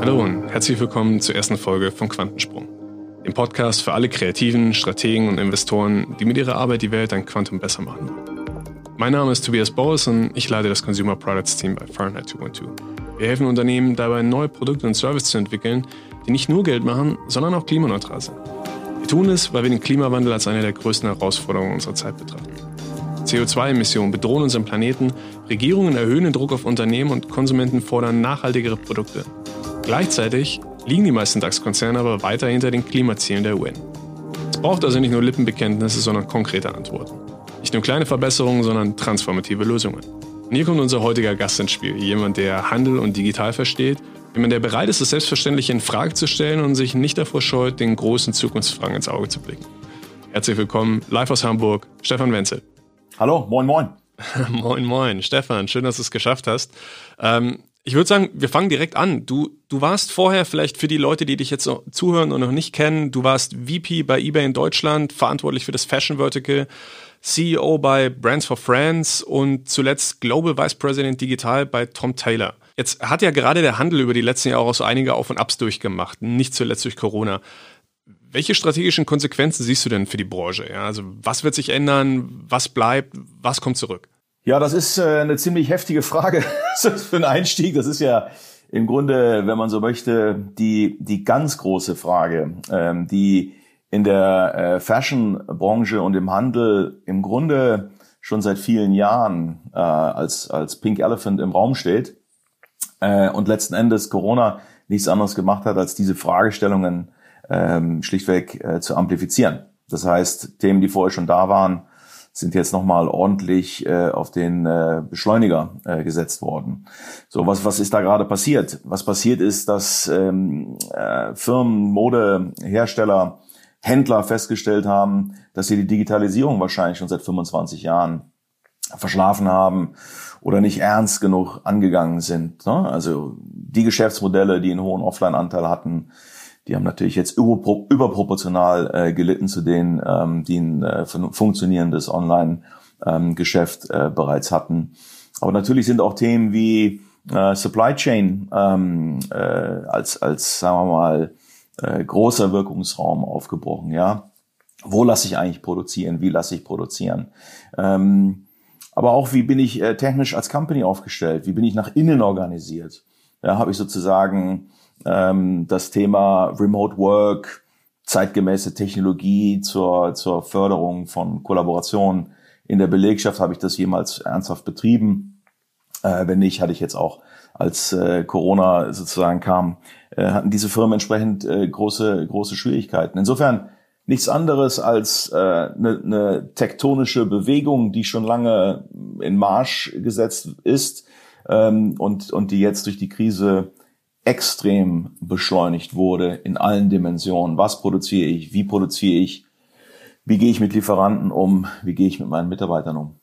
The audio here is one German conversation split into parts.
Hallo und herzlich willkommen zur ersten Folge von Quantensprung, dem Podcast für alle Kreativen, Strategen und Investoren, die mit ihrer Arbeit die Welt ein Quantum besser machen wollen. Mein Name ist Tobias Bowes und ich leite das Consumer Products Team bei Fahrenheit 212. Wir helfen Unternehmen dabei, neue Produkte und Services zu entwickeln, die nicht nur Geld machen, sondern auch klimaneutral sind. Wir tun es, weil wir den Klimawandel als eine der größten Herausforderungen unserer Zeit betrachten. CO2-Emissionen bedrohen unseren Planeten, Regierungen erhöhen den Druck auf Unternehmen und Konsumenten fordern nachhaltigere Produkte. Gleichzeitig liegen die meisten DAX-Konzerne aber weiter hinter den Klimazielen der UN. Es braucht also nicht nur Lippenbekenntnisse, sondern konkrete Antworten. Nicht nur kleine Verbesserungen, sondern transformative Lösungen. Und hier kommt unser heutiger Gast ins Spiel. Jemand, der Handel und digital versteht, jemand, der bereit ist, das Selbstverständliche in Frage zu stellen und sich nicht davor scheut, den großen Zukunftsfragen ins Auge zu blicken. Herzlich willkommen, live aus Hamburg, Stefan Wenzel. Hallo, moin, moin. moin, moin. Stefan, schön, dass du es geschafft hast. Ähm, ich würde sagen, wir fangen direkt an. Du, du warst vorher vielleicht für die Leute, die dich jetzt zuhören und noch nicht kennen, du warst VP bei eBay in Deutschland, verantwortlich für das Fashion Vertical, CEO bei Brands for Friends und zuletzt Global Vice President Digital bei Tom Taylor. Jetzt hat ja gerade der Handel über die letzten Jahre auch so einige Auf und Abs durchgemacht, nicht zuletzt durch Corona. Welche strategischen Konsequenzen siehst du denn für die Branche? Ja, also was wird sich ändern? Was bleibt? Was kommt zurück? Ja, das ist äh, eine ziemlich heftige Frage für einen Einstieg. Das ist ja im Grunde, wenn man so möchte, die, die ganz große Frage, ähm, die in der äh, Fashion-Branche und im Handel im Grunde schon seit vielen Jahren äh, als, als Pink Elephant im Raum steht und letzten Endes Corona nichts anderes gemacht hat, als diese Fragestellungen ähm, schlichtweg äh, zu amplifizieren. Das heißt, Themen, die vorher schon da waren, sind jetzt nochmal ordentlich äh, auf den äh, Beschleuniger äh, gesetzt worden. So, was, was ist da gerade passiert? Was passiert ist, dass ähm, äh, Firmen, Modehersteller, Händler festgestellt haben, dass sie die Digitalisierung wahrscheinlich schon seit 25 Jahren verschlafen haben oder nicht ernst genug angegangen sind. Ne? Also die Geschäftsmodelle, die einen hohen Offline-Anteil hatten, die haben natürlich jetzt überproportional äh, gelitten zu denen, ähm, die ein äh, funktionierendes Online-Geschäft ähm, äh, bereits hatten. Aber natürlich sind auch Themen wie äh, Supply Chain ähm, äh, als, als, sagen wir mal, äh, großer Wirkungsraum aufgebrochen. Ja, wo lasse ich eigentlich produzieren? Wie lasse ich produzieren? Ähm, aber auch, wie bin ich äh, technisch als Company aufgestellt? Wie bin ich nach innen organisiert? Ja, habe ich sozusagen ähm, das Thema Remote Work, zeitgemäße Technologie zur, zur Förderung von Kollaboration in der Belegschaft. Habe ich das jemals ernsthaft betrieben? Äh, wenn nicht, hatte ich jetzt auch, als äh, Corona sozusagen kam, äh, hatten diese Firmen entsprechend äh, große, große Schwierigkeiten. Insofern nichts anderes als eine äh, ne, tektonische Bewegung, die schon lange in Marsch gesetzt ist ähm, und, und die jetzt durch die Krise extrem beschleunigt wurde in allen Dimensionen. Was produziere ich? Wie produziere ich? Wie gehe ich mit Lieferanten um? Wie gehe ich mit meinen Mitarbeitern um?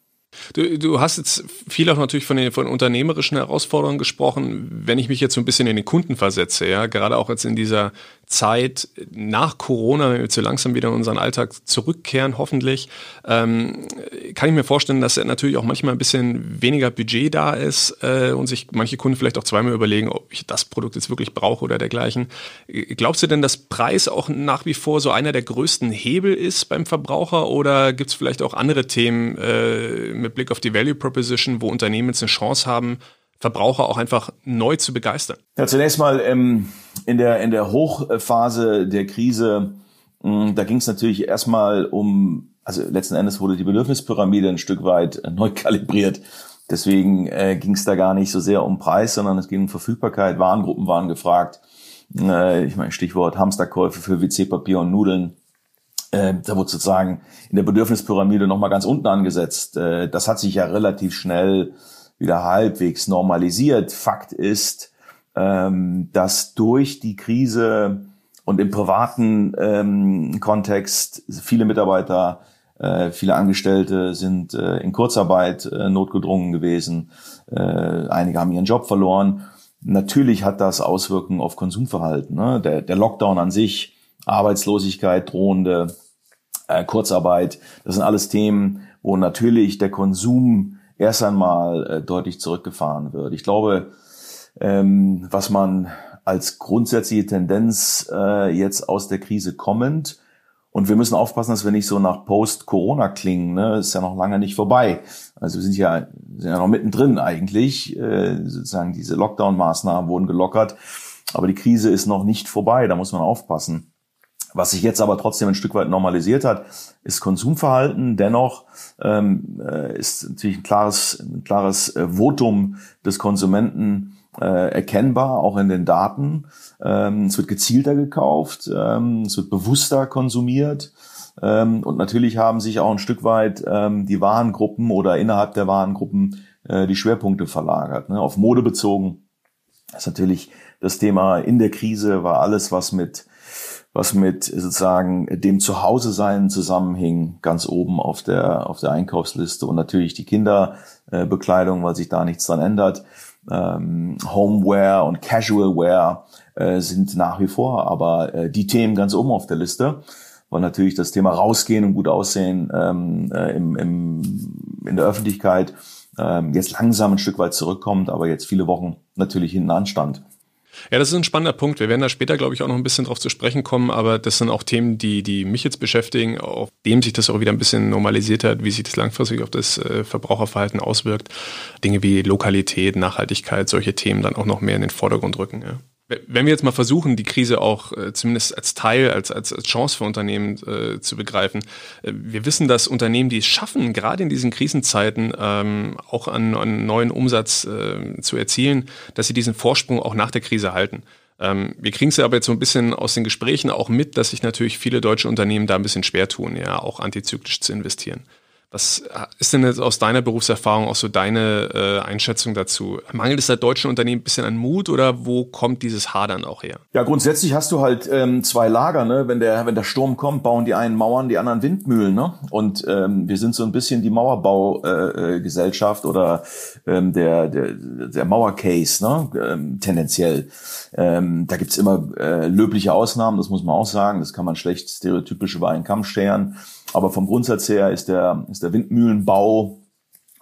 Du, du hast jetzt viel auch natürlich von den von unternehmerischen Herausforderungen gesprochen. Wenn ich mich jetzt so ein bisschen in den Kunden versetze, ja, gerade auch jetzt in dieser Zeit nach Corona, wenn wir zu langsam wieder in unseren Alltag zurückkehren, hoffentlich, ähm, kann ich mir vorstellen, dass natürlich auch manchmal ein bisschen weniger Budget da ist äh, und sich manche Kunden vielleicht auch zweimal überlegen, ob ich das Produkt jetzt wirklich brauche oder dergleichen. Glaubst du denn, dass Preis auch nach wie vor so einer der größten Hebel ist beim Verbraucher oder gibt es vielleicht auch andere Themen äh, mit Blick auf die Value Proposition, wo Unternehmen jetzt eine Chance haben, Verbraucher auch einfach neu zu begeistern? Ja, zunächst mal ähm, in der in der Hochphase der Krise, mh, mm, da ging es natürlich erstmal um, also letzten Endes wurde die Bedürfnispyramide ein Stück weit äh, neu kalibriert. Deswegen äh, ging es da gar nicht so sehr um Preis, sondern es ging um Verfügbarkeit. Warengruppen waren gefragt. Äh, ich meine Stichwort Hamsterkäufe für WC-Papier und Nudeln. Äh, da wurde sozusagen in der Bedürfnispyramide nochmal ganz unten angesetzt. Äh, das hat sich ja relativ schnell wieder halbwegs normalisiert. Fakt ist, ähm, dass durch die Krise und im privaten ähm, Kontext viele Mitarbeiter, äh, viele Angestellte sind äh, in Kurzarbeit äh, notgedrungen gewesen. Äh, einige haben ihren Job verloren. Natürlich hat das Auswirkungen auf Konsumverhalten. Ne? Der, der Lockdown an sich, Arbeitslosigkeit, drohende äh, Kurzarbeit, das sind alles Themen, wo natürlich der Konsum erst einmal äh, deutlich zurückgefahren wird. Ich glaube, ähm, was man als grundsätzliche Tendenz äh, jetzt aus der Krise kommend und wir müssen aufpassen, dass wir nicht so nach Post-Corona klingen. Ne? Ist ja noch lange nicht vorbei. Also wir sind ja, sind ja noch mittendrin eigentlich. Äh, sozusagen diese Lockdown-Maßnahmen wurden gelockert. Aber die Krise ist noch nicht vorbei. Da muss man aufpassen. Was sich jetzt aber trotzdem ein Stück weit normalisiert hat, ist Konsumverhalten. Dennoch ähm, äh, ist natürlich ein klares, ein klares äh, Votum des Konsumenten äh, erkennbar, auch in den Daten. Ähm, es wird gezielter gekauft, ähm, es wird bewusster konsumiert. Ähm, und natürlich haben sich auch ein Stück weit ähm, die Warengruppen oder innerhalb der Warengruppen äh, die Schwerpunkte verlagert. Ne? Auf Mode bezogen ist natürlich das Thema in der Krise war alles, was mit was mit sozusagen dem Zuhause-Sein zusammenhing, ganz oben auf der, auf der Einkaufsliste und natürlich die Kinderbekleidung, weil sich da nichts dran ändert. Ähm, Homeware und Casualware äh, sind nach wie vor aber äh, die Themen ganz oben auf der Liste, weil natürlich das Thema rausgehen und gut aussehen ähm, äh, im, im, in der Öffentlichkeit ähm, jetzt langsam ein Stück weit zurückkommt, aber jetzt viele Wochen natürlich hinten anstand. Ja, das ist ein spannender Punkt. Wir werden da später, glaube ich, auch noch ein bisschen drauf zu sprechen kommen, aber das sind auch Themen, die, die mich jetzt beschäftigen, auf dem sich das auch wieder ein bisschen normalisiert hat, wie sich das langfristig auf das äh, Verbraucherverhalten auswirkt. Dinge wie Lokalität, Nachhaltigkeit, solche Themen dann auch noch mehr in den Vordergrund rücken. Ja. Wenn wir jetzt mal versuchen, die Krise auch äh, zumindest als Teil, als, als, Chance für Unternehmen äh, zu begreifen. Äh, wir wissen, dass Unternehmen, die es schaffen, gerade in diesen Krisenzeiten ähm, auch an, an neuen Umsatz äh, zu erzielen, dass sie diesen Vorsprung auch nach der Krise halten. Ähm, wir kriegen es ja aber jetzt so ein bisschen aus den Gesprächen auch mit, dass sich natürlich viele deutsche Unternehmen da ein bisschen schwer tun, ja, auch antizyklisch zu investieren. Was ist denn jetzt aus deiner Berufserfahrung auch so deine äh, Einschätzung dazu? Mangelt es da deutschen Unternehmen ein bisschen an Mut oder wo kommt dieses Hadern auch her? Ja, grundsätzlich hast du halt ähm, zwei Lager. Ne? Wenn der wenn der Sturm kommt, bauen die einen Mauern, die anderen Windmühlen. Ne? Und ähm, wir sind so ein bisschen die Mauerbaugesellschaft äh, oder ähm, der der der Mauercase, ne? ähm, tendenziell. Ähm, da gibt's immer äh, löbliche Ausnahmen, das muss man auch sagen. Das kann man schlecht stereotypisch über einen Kamm stellen. Aber vom Grundsatz her ist der, ist der Windmühlenbau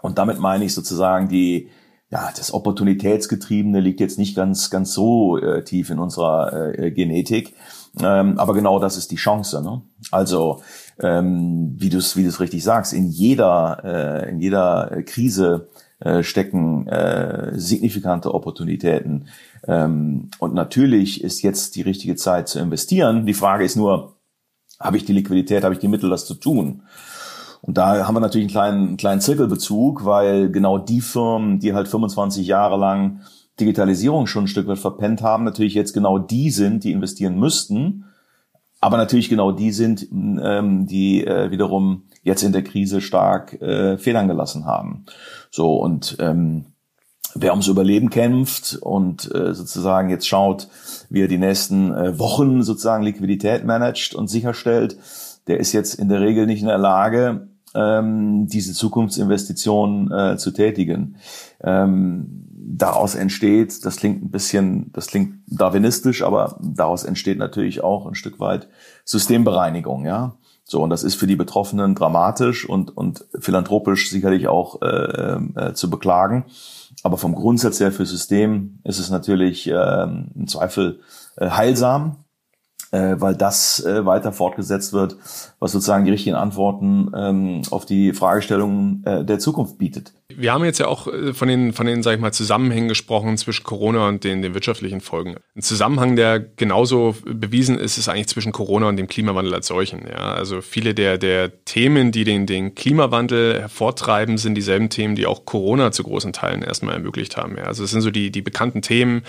und damit meine ich sozusagen die, ja, das Opportunitätsgetriebene liegt jetzt nicht ganz, ganz so äh, tief in unserer äh, Genetik. Ähm, aber genau das ist die Chance. Ne? Also, ähm, wie du es wie du's richtig sagst, in jeder, äh, in jeder Krise äh, stecken äh, signifikante Opportunitäten. Ähm, und natürlich ist jetzt die richtige Zeit zu investieren. Die Frage ist nur, habe ich die Liquidität, habe ich die Mittel, das zu tun? Und da haben wir natürlich einen kleinen, einen kleinen Zirkelbezug, weil genau die Firmen, die halt 25 Jahre lang Digitalisierung schon ein Stück weit verpennt haben, natürlich jetzt genau die sind, die investieren müssten, aber natürlich genau die sind, ähm, die äh, wiederum jetzt in der Krise stark äh, Federn gelassen haben. So und ähm, wer ums Überleben kämpft und äh, sozusagen jetzt schaut, wie er die nächsten äh, Wochen sozusagen Liquidität managt und sicherstellt, der ist jetzt in der Regel nicht in der Lage, ähm, diese Zukunftsinvestitionen äh, zu tätigen. Ähm, daraus entsteht, das klingt ein bisschen, das klingt darwinistisch, aber daraus entsteht natürlich auch ein Stück weit Systembereinigung, ja. So, und das ist für die Betroffenen dramatisch und, und philanthropisch sicherlich auch äh, äh, zu beklagen. Aber vom Grundsatz her für System ist es natürlich äh, im Zweifel äh, heilsam, äh, weil das äh, weiter fortgesetzt wird, was sozusagen die richtigen Antworten ähm, auf die Fragestellungen äh, der Zukunft bietet. Wir haben jetzt ja auch äh, von den, von den, sag ich mal, Zusammenhängen gesprochen zwischen Corona und den, den wirtschaftlichen Folgen. Ein Zusammenhang, der genauso bewiesen ist, ist eigentlich zwischen Corona und dem Klimawandel als solchen. Ja, also viele der, der Themen, die den, den Klimawandel hervortreiben, sind dieselben Themen, die auch Corona zu großen Teilen erstmal ermöglicht haben. Ja, also es sind so die, die bekannten Themen,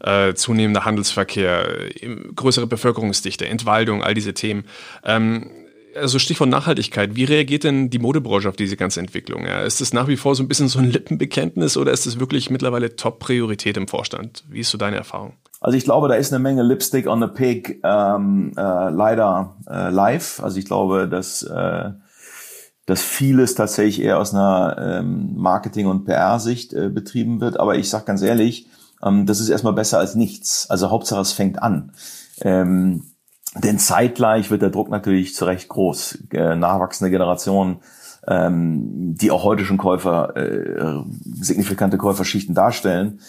äh, zunehmender Handelsverkehr, größere Bevölkerungsdichte, Entwaldung, all diese Themen. Ähm, also Stichwort Nachhaltigkeit, wie reagiert denn die Modebranche auf diese ganze Entwicklung? Ja, ist es nach wie vor so ein bisschen so ein Lippenbekenntnis oder ist es wirklich mittlerweile Top-Priorität im Vorstand? Wie ist so deine Erfahrung? Also ich glaube, da ist eine Menge Lipstick on the Pig ähm, äh, leider äh, live. Also ich glaube, dass, äh, dass vieles tatsächlich eher aus einer ähm, Marketing- und PR-Sicht äh, betrieben wird. Aber ich sage ganz ehrlich, ähm, das ist erstmal besser als nichts. Also Hauptsache es fängt an. Ähm, denn zeitgleich wird der Druck natürlich zu Recht groß. Äh, nachwachsende Generationen ähm, die auch heute schon Käufer, äh, signifikante Käuferschichten darstellen,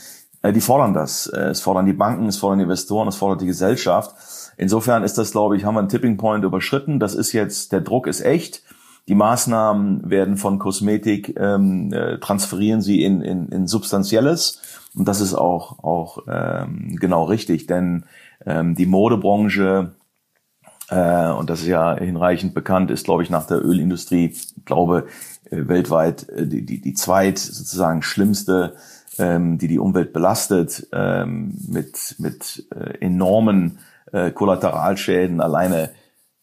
äh, die fordern das. Äh, es fordern die Banken, es fordern die Investoren, es fordert die Gesellschaft. Insofern ist das, glaube ich, haben wir einen Tipping Point überschritten. Das ist jetzt, der Druck ist echt. Die Maßnahmen werden von Kosmetik, ähm, äh, transferieren sie in, in, in Substanzielles. Und das ist auch, auch ähm, genau richtig, denn ähm, die Modebranche, äh, und das ist ja hinreichend bekannt, ist, glaube ich, nach der Ölindustrie, glaube äh, weltweit äh, die, die, die zweit sozusagen schlimmste, ähm, die die Umwelt belastet, ähm, mit, mit äh, enormen äh, Kollateralschäden. Alleine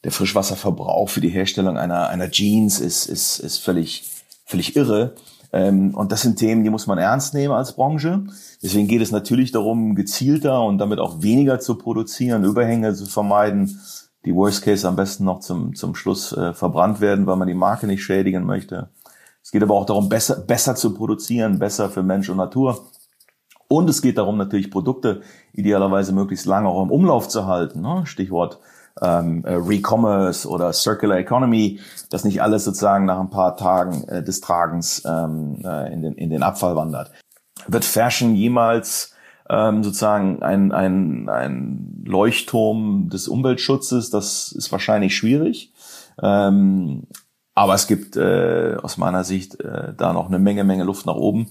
der Frischwasserverbrauch für die Herstellung einer, einer Jeans ist, ist, ist völlig, völlig irre. Ähm, und das sind Themen, die muss man ernst nehmen als Branche. Deswegen geht es natürlich darum, gezielter und damit auch weniger zu produzieren, Überhänge zu vermeiden, die Worst Case am besten noch zum, zum Schluss äh, verbrannt werden, weil man die Marke nicht schädigen möchte. Es geht aber auch darum, besser, besser zu produzieren, besser für Mensch und Natur. Und es geht darum, natürlich Produkte idealerweise möglichst lange auch im Umlauf zu halten. Ne? Stichwort ähm, äh, Recommerce oder Circular Economy, dass nicht alles sozusagen nach ein paar Tagen äh, des Tragens ähm, äh, in, den, in den Abfall wandert. Wird Fashion jemals ähm, sozusagen ein, ein, ein Leuchtturm des Umweltschutzes, das ist wahrscheinlich schwierig. Ähm, aber es gibt äh, aus meiner Sicht äh, da noch eine Menge, Menge Luft nach oben,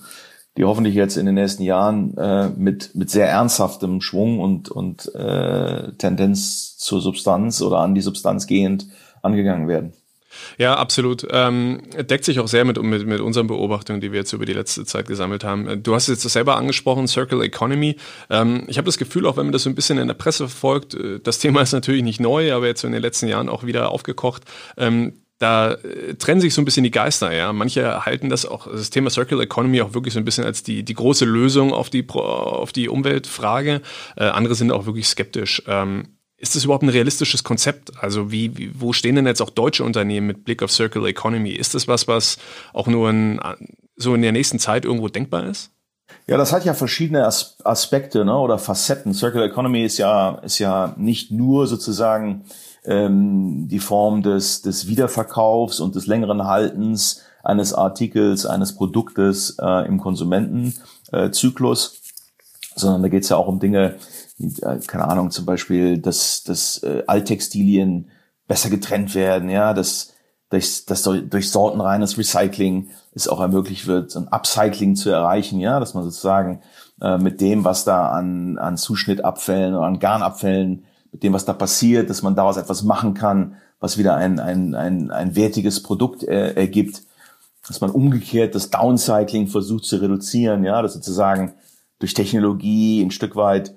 die hoffentlich jetzt in den nächsten Jahren äh, mit, mit sehr ernsthaftem Schwung und, und äh, Tendenz zur Substanz oder an die Substanz gehend angegangen werden. Ja, absolut. Ähm, deckt sich auch sehr mit, mit, mit unseren Beobachtungen, die wir jetzt über die letzte Zeit gesammelt haben. Du hast jetzt selber angesprochen, Circle Economy. Ähm, ich habe das Gefühl, auch wenn man das so ein bisschen in der Presse verfolgt, äh, das Thema ist natürlich nicht neu, aber jetzt in den letzten Jahren auch wieder aufgekocht. Ähm, da äh, trennen sich so ein bisschen die Geister, ja. Manche halten das auch, das Thema Circular Economy auch wirklich so ein bisschen als die, die große Lösung auf die, auf die Umweltfrage. Äh, andere sind auch wirklich skeptisch. Ähm, ist das überhaupt ein realistisches Konzept? Also wie, wie, wo stehen denn jetzt auch deutsche Unternehmen mit Blick auf Circular Economy? Ist das was, was auch nur in, so in der nächsten Zeit irgendwo denkbar ist? Ja, das hat ja verschiedene As Aspekte ne, oder Facetten. Circular Economy ist ja, ist ja nicht nur sozusagen ähm, die Form des, des Wiederverkaufs und des längeren Haltens eines Artikels, eines Produktes äh, im Konsumentenzyklus, äh, sondern da geht es ja auch um Dinge, keine Ahnung, zum Beispiel, dass, dass äh, Alttextilien besser getrennt werden, ja, dass, dass, dass durch sortenreines Recycling es auch ermöglicht wird, so ein Upcycling zu erreichen, ja, dass man sozusagen äh, mit dem, was da an, an Zuschnittabfällen oder an Garnabfällen, mit dem, was da passiert, dass man daraus etwas machen kann, was wieder ein, ein, ein, ein wertiges Produkt äh, ergibt, dass man umgekehrt das Downcycling versucht zu reduzieren, ja, dass sozusagen durch Technologie ein Stück weit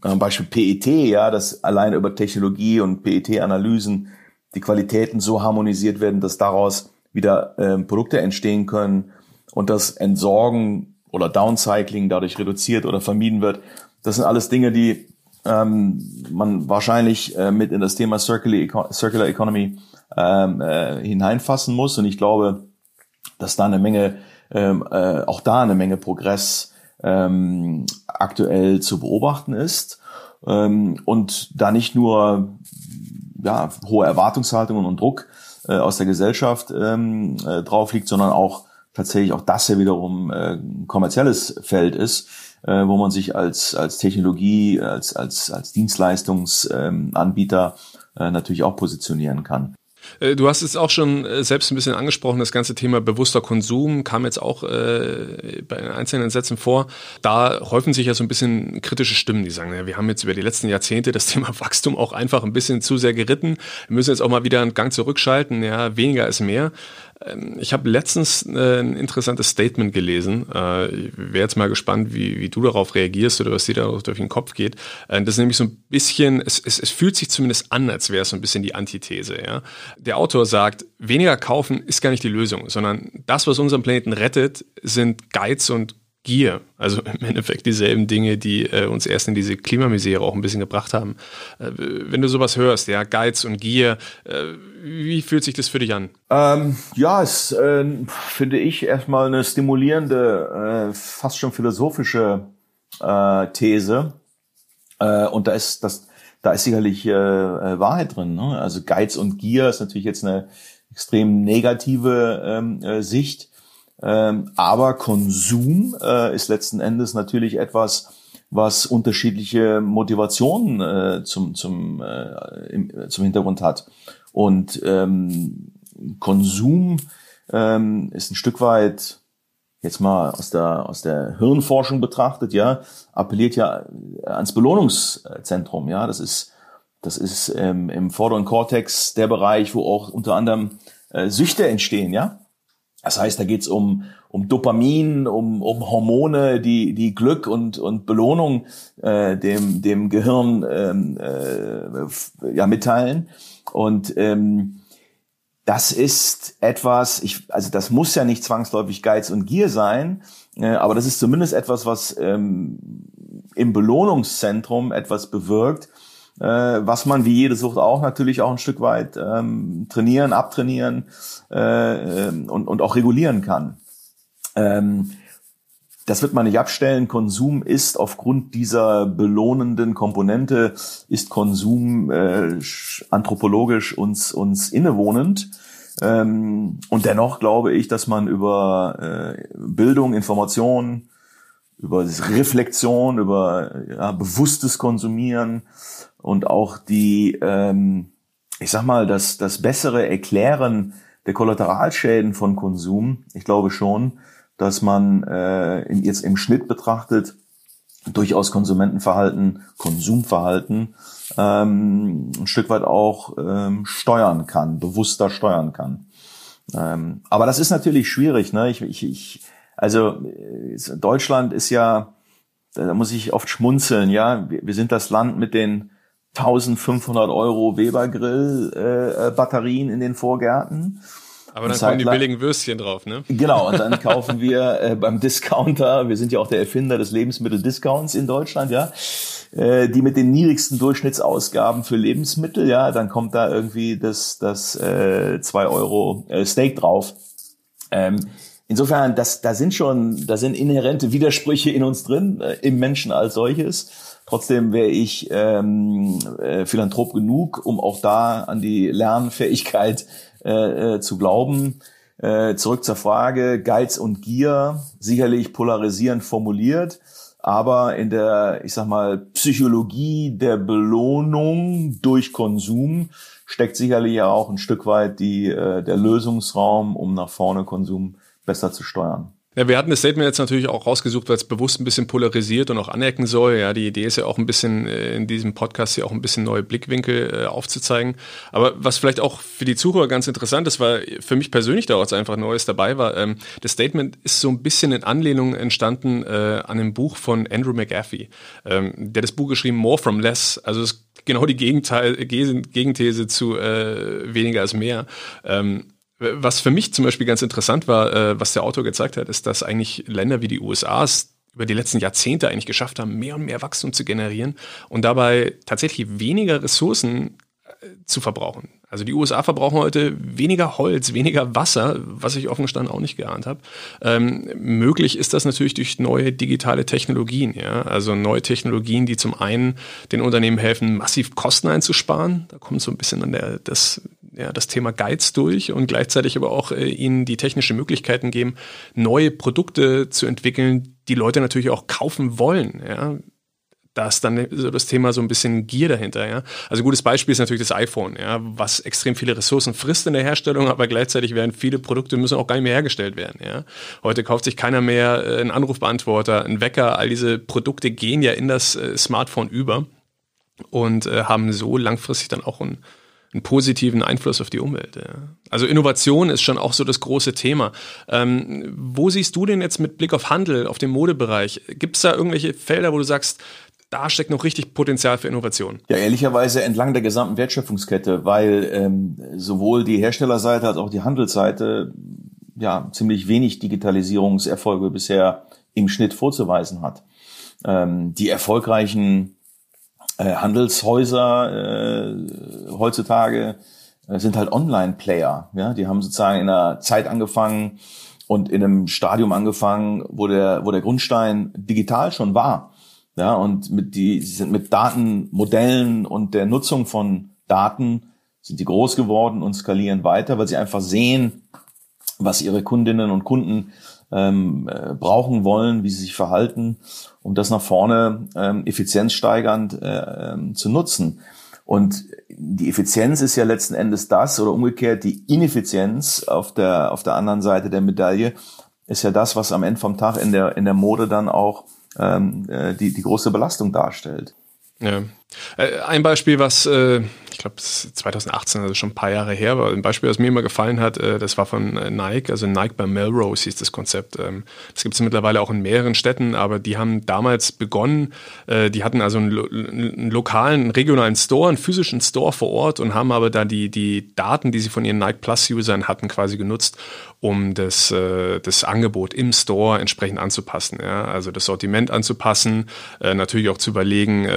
Beispiel PET, ja, dass allein über Technologie und PET-Analysen die Qualitäten so harmonisiert werden, dass daraus wieder ähm, Produkte entstehen können und das Entsorgen oder Downcycling dadurch reduziert oder vermieden wird. Das sind alles Dinge, die ähm, man wahrscheinlich äh, mit in das Thema Circular, Eco Circular Economy ähm, äh, hineinfassen muss. Und ich glaube, dass da eine Menge, ähm, äh, auch da eine Menge Progress ähm, aktuell zu beobachten ist ähm, und da nicht nur ja, hohe Erwartungshaltungen und Druck äh, aus der Gesellschaft ähm, äh, drauf liegt, sondern auch tatsächlich auch das ja wiederum äh, ein kommerzielles Feld ist, äh, wo man sich als als Technologie, als als als Dienstleistungsanbieter äh, natürlich auch positionieren kann. Äh, du hast es auch schon äh, selbst ein bisschen angesprochen, das ganze Thema bewusster Konsum kam jetzt auch äh, bei einzelnen Sätzen vor. Da häufen sich ja so ein bisschen kritische Stimmen, die sagen, wir haben jetzt über die letzten Jahrzehnte das Thema Wachstum auch einfach ein bisschen zu sehr geritten. Wir müssen jetzt auch mal wieder einen Gang zurückschalten. Ja, weniger ist mehr. Ähm, ich habe letztens äh, ein interessantes Statement gelesen. Äh, ich wäre jetzt mal gespannt, wie, wie du darauf reagierst oder was dir da durch den Kopf geht. Äh, das ist nämlich so ein bisschen, es, es, es fühlt sich zumindest an, als wäre es so ein bisschen die Antithese. Ja? Der Autor sagt, weniger kaufen ist gar nicht die Lösung, sondern das, was unseren Planeten rettet, sind Geiz und Gier, also im Endeffekt dieselben Dinge, die äh, uns erst in diese Klimamisere auch ein bisschen gebracht haben. Äh, wenn du sowas hörst, ja, Geiz und Gier, äh, wie fühlt sich das für dich an? Ähm, ja, es äh, finde ich erstmal eine stimulierende, äh, fast schon philosophische äh, These. und da ist das, da ist sicherlich Wahrheit drin. Ne? Also Geiz und Gier ist natürlich jetzt eine extrem negative ähm, äh, Sicht. Ähm, aber Konsum äh, ist letzten Endes natürlich etwas, was unterschiedliche Motivationen äh, zum, zum, äh, zum Hintergrund hat. Und ähm, Konsum ähm, ist ein Stück weit jetzt mal aus der aus der Hirnforschung betrachtet, ja, appelliert ja ans Belohnungszentrum, ja, das ist das ist ähm, im vorderen Kortex der Bereich, wo auch unter anderem äh, Süchte entstehen, ja. Das heißt, da geht's um um Dopamin, um, um Hormone, die die Glück und und Belohnung äh, dem dem Gehirn ähm, äh, ja mitteilen. Und ähm, das ist etwas, ich, also das muss ja nicht zwangsläufig Geiz und Gier sein, äh, aber das ist zumindest etwas, was ähm, im Belohnungszentrum etwas bewirkt, äh, was man wie jede Sucht auch natürlich auch ein Stück weit ähm, trainieren, abtrainieren äh, ähm, und, und auch regulieren kann. Ähm, das wird man nicht abstellen. Konsum ist aufgrund dieser belohnenden Komponente, ist Konsum äh, anthropologisch uns, uns innewohnend. Ähm, und dennoch glaube ich, dass man über äh, Bildung, Information, über Reflexion, über ja, bewusstes Konsumieren und auch die, ähm, ich sag mal, das, das bessere Erklären der Kollateralschäden von Konsum, ich glaube schon, dass man äh, jetzt im Schnitt betrachtet durchaus Konsumentenverhalten, Konsumverhalten ähm, ein Stück weit auch ähm, steuern kann, bewusster steuern kann. Ähm, aber das ist natürlich schwierig. Ne? Ich, ich, ich, also äh, Deutschland ist ja, da muss ich oft schmunzeln. Ja, wir, wir sind das Land mit den 1500 Euro Weber Grill äh, Batterien in den Vorgärten. Aber dann kommen die billigen Würstchen drauf, ne? Genau, und dann kaufen wir äh, beim Discounter, wir sind ja auch der Erfinder des Lebensmitteldiscounts in Deutschland, ja, äh, die mit den niedrigsten Durchschnittsausgaben für Lebensmittel, ja, dann kommt da irgendwie das, das äh, 2 Euro äh, Steak drauf. Ähm, insofern, das, da sind schon, da sind inhärente Widersprüche in uns drin, äh, im Menschen als solches. Trotzdem wäre ich ähm, äh, Philanthrop genug, um auch da an die Lernfähigkeit äh, äh, zu glauben. Äh, zurück zur Frage, Geiz und Gier, sicherlich polarisierend formuliert, aber in der, ich sag mal, Psychologie der Belohnung durch Konsum steckt sicherlich ja auch ein Stück weit die, äh, der Lösungsraum, um nach vorne Konsum besser zu steuern. Ja, wir hatten das Statement jetzt natürlich auch rausgesucht, weil es bewusst ein bisschen polarisiert und auch anecken soll. Ja, die Idee ist ja auch ein bisschen äh, in diesem Podcast hier auch ein bisschen neue Blickwinkel äh, aufzuzeigen. Aber was vielleicht auch für die Zuhörer ganz interessant ist, weil für mich persönlich da auch einfach Neues dabei war, ähm, das Statement ist so ein bisschen in Anlehnung entstanden äh, an einem Buch von Andrew McAfee, ähm, der das Buch geschrieben More from Less. Also es genau die Gegenteil, Gegenthese zu äh, weniger als mehr. Ähm, was für mich zum Beispiel ganz interessant war, äh, was der Autor gezeigt hat, ist, dass eigentlich Länder wie die USA es über die letzten Jahrzehnte eigentlich geschafft haben, mehr und mehr Wachstum zu generieren und dabei tatsächlich weniger Ressourcen zu verbrauchen. Also die USA verbrauchen heute weniger Holz, weniger Wasser, was ich offen gestanden auch nicht geahnt habe. Ähm, möglich ist das natürlich durch neue digitale Technologien. Ja? Also neue Technologien, die zum einen den Unternehmen helfen, massiv Kosten einzusparen. Da kommt so ein bisschen an der, das ja, das Thema Geiz durch und gleichzeitig aber auch äh, ihnen die technischen Möglichkeiten geben, neue Produkte zu entwickeln, die Leute natürlich auch kaufen wollen. Ja. Da ist dann so das Thema so ein bisschen Gier dahinter. Ja. Also gutes Beispiel ist natürlich das iPhone, ja, was extrem viele Ressourcen frisst in der Herstellung, aber gleichzeitig werden viele Produkte müssen auch gar nicht mehr hergestellt werden. Ja. Heute kauft sich keiner mehr äh, einen Anrufbeantworter, einen Wecker. All diese Produkte gehen ja in das äh, Smartphone über und äh, haben so langfristig dann auch ein einen positiven Einfluss auf die Umwelt. Ja. Also Innovation ist schon auch so das große Thema. Ähm, wo siehst du denn jetzt mit Blick auf Handel, auf den Modebereich? Gibt es da irgendwelche Felder, wo du sagst, da steckt noch richtig Potenzial für Innovation? Ja, ehrlicherweise entlang der gesamten Wertschöpfungskette, weil ähm, sowohl die Herstellerseite als auch die Handelsseite ja ziemlich wenig Digitalisierungserfolge bisher im Schnitt vorzuweisen hat. Ähm, die erfolgreichen äh, Handelshäuser äh, heutzutage äh, sind halt Online-Player. Ja, die haben sozusagen in einer Zeit angefangen und in einem Stadium angefangen, wo der wo der Grundstein digital schon war. Ja, und mit die sie sind mit Datenmodellen und der Nutzung von Daten sind die groß geworden und skalieren weiter, weil sie einfach sehen, was ihre Kundinnen und Kunden ähm, äh, brauchen wollen, wie sie sich verhalten, um das nach vorne ähm, effizienzsteigernd äh, ähm, zu nutzen. Und die Effizienz ist ja letzten Endes das oder umgekehrt die Ineffizienz auf der auf der anderen Seite der Medaille ist ja das, was am Ende vom Tag in der in der Mode dann auch ähm, äh, die die große Belastung darstellt. Ja. Äh, ein Beispiel, was äh, ich glaube, 2018, also schon ein paar Jahre her, war ein Beispiel, was mir immer gefallen hat, äh, das war von äh, Nike, also Nike bei Melrose hieß das Konzept. Ähm, das gibt es mittlerweile auch in mehreren Städten, aber die haben damals begonnen, äh, die hatten also einen, einen, lokalen, regionalen Store, einen physischen Store vor Ort und haben aber da die, die Daten, die sie von ihren Nike Plus-Usern hatten, quasi genutzt, um das, das Angebot im Store entsprechend anzupassen. Ja? Also das Sortiment anzupassen, natürlich auch zu überlegen,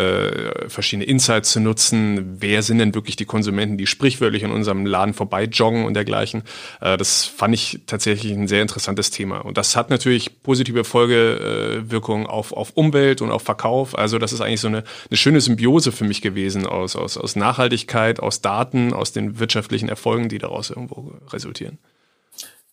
verschiedene Insights zu nutzen, wer sind denn wirklich die Konsumenten, die sprichwörtlich an unserem Laden vorbei joggen und dergleichen. Äh, das fand ich tatsächlich ein sehr interessantes Thema. Und das hat natürlich positive Folgewirkungen auf, auf Umwelt und auf Verkauf. Also das ist eigentlich so eine, eine schöne Symbiose für mich gewesen aus, aus, aus Nachhaltigkeit, aus Daten, aus den wirtschaftlichen Erfolgen, die daraus irgendwo resultieren.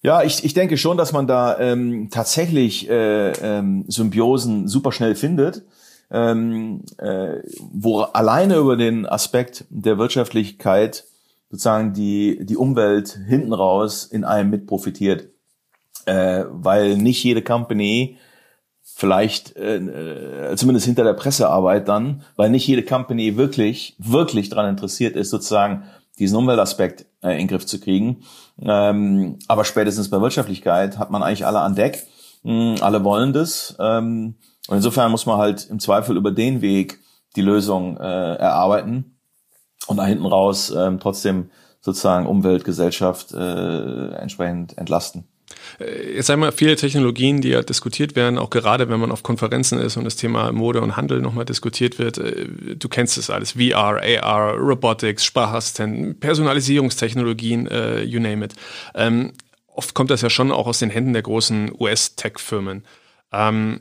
Ja, ich, ich denke schon, dass man da ähm, tatsächlich äh, ähm, Symbiosen super schnell findet ähm, äh, wo alleine über den Aspekt der Wirtschaftlichkeit sozusagen die, die Umwelt hinten raus in allem mit profitiert. Äh, weil nicht jede Company vielleicht äh, äh, zumindest hinter der Pressearbeit dann, weil nicht jede Company wirklich, wirklich daran interessiert ist, sozusagen diesen Umweltaspekt äh, in den Griff zu kriegen. Ähm, aber spätestens bei Wirtschaftlichkeit hat man eigentlich alle an Deck. Mh, hm, alle wollen das. Ähm, und insofern muss man halt im Zweifel über den Weg die Lösung äh, erarbeiten und da hinten raus ähm, trotzdem sozusagen Umwelt, Gesellschaft äh, entsprechend entlasten. Äh, jetzt einmal viele Technologien, die ja diskutiert werden, auch gerade wenn man auf Konferenzen ist und das Thema Mode und Handel nochmal diskutiert wird. Äh, du kennst das alles. VR, AR, Robotics, Sprachassistenten, Personalisierungstechnologien, uh, you name it. Ähm, oft kommt das ja schon auch aus den Händen der großen US-Tech-Firmen. Ähm,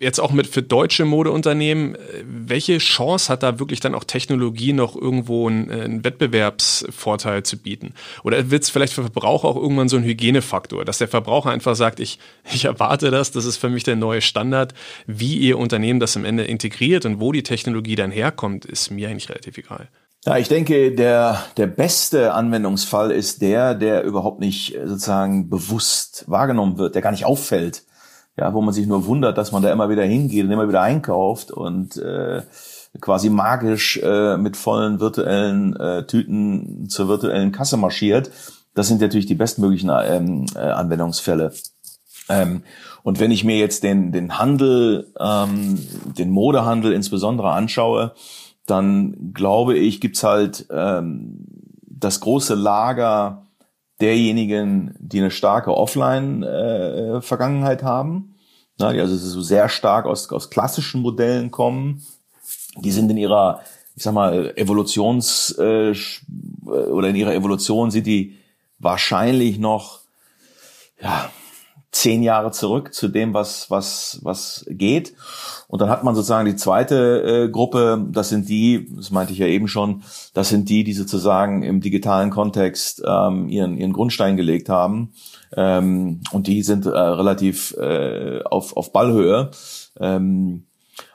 jetzt auch mit für deutsche Modeunternehmen, äh, welche Chance hat da wirklich dann auch Technologie noch irgendwo einen, einen Wettbewerbsvorteil zu bieten? Oder wird es vielleicht für Verbraucher auch irgendwann so ein Hygienefaktor, dass der Verbraucher einfach sagt, ich, ich erwarte das, das ist für mich der neue Standard. Wie ihr Unternehmen das am Ende integriert und wo die Technologie dann herkommt, ist mir eigentlich relativ egal. Ja, ich denke, der, der beste Anwendungsfall ist der, der überhaupt nicht äh, sozusagen bewusst wahrgenommen wird, der gar nicht auffällt ja, wo man sich nur wundert, dass man da immer wieder hingeht und immer wieder einkauft und äh, quasi magisch äh, mit vollen virtuellen äh, Tüten zur virtuellen Kasse marschiert. Das sind natürlich die bestmöglichen ähm, äh, Anwendungsfälle. Ähm, und wenn ich mir jetzt den, den Handel, ähm, den Modehandel insbesondere anschaue, dann glaube ich, gibt's halt ähm, das große Lager derjenigen, die eine starke Offline-Vergangenheit äh, haben, na, die also so sehr stark aus, aus klassischen Modellen kommen. Die sind in ihrer, ich sag mal, Evolutions äh, oder in ihrer Evolution sind die wahrscheinlich noch ja, zehn Jahre zurück zu dem, was, was, was geht. Und dann hat man sozusagen die zweite äh, Gruppe, das sind die, das meinte ich ja eben schon, das sind die, die sozusagen im digitalen Kontext ähm, ihren, ihren Grundstein gelegt haben. Ähm, und die sind äh, relativ äh, auf, auf Ballhöhe. Ähm,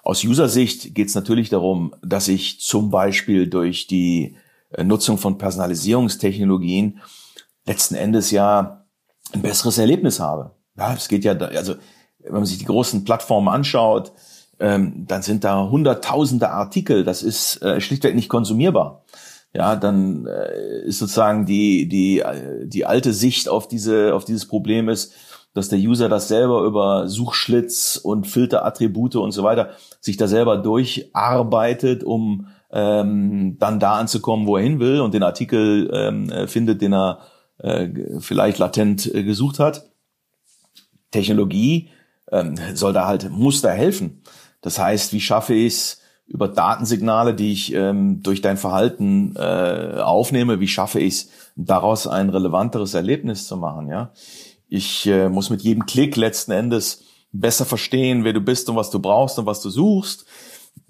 aus User-Sicht geht es natürlich darum, dass ich zum Beispiel durch die äh, Nutzung von Personalisierungstechnologien letzten Endes ja ein besseres Erlebnis habe. Ja, es geht ja, da, also wenn man sich die großen Plattformen anschaut, ähm, dann sind da hunderttausende Artikel. Das ist äh, schlichtweg nicht konsumierbar. Ja, dann äh, ist sozusagen die die die alte Sicht auf diese auf dieses Problem ist, dass der User das selber über Suchschlitz und Filterattribute und so weiter sich da selber durcharbeitet, um ähm, dann da anzukommen, wo er hin will und den Artikel ähm, äh, findet, den er äh, vielleicht latent äh, gesucht hat. Technologie ähm, soll da halt, muss da helfen. Das heißt, wie schaffe ich es über Datensignale, die ich ähm, durch dein Verhalten äh, aufnehme, wie schaffe ich es, daraus ein relevanteres Erlebnis zu machen, ja? Ich äh, muss mit jedem Klick letzten Endes besser verstehen, wer du bist und was du brauchst und was du suchst.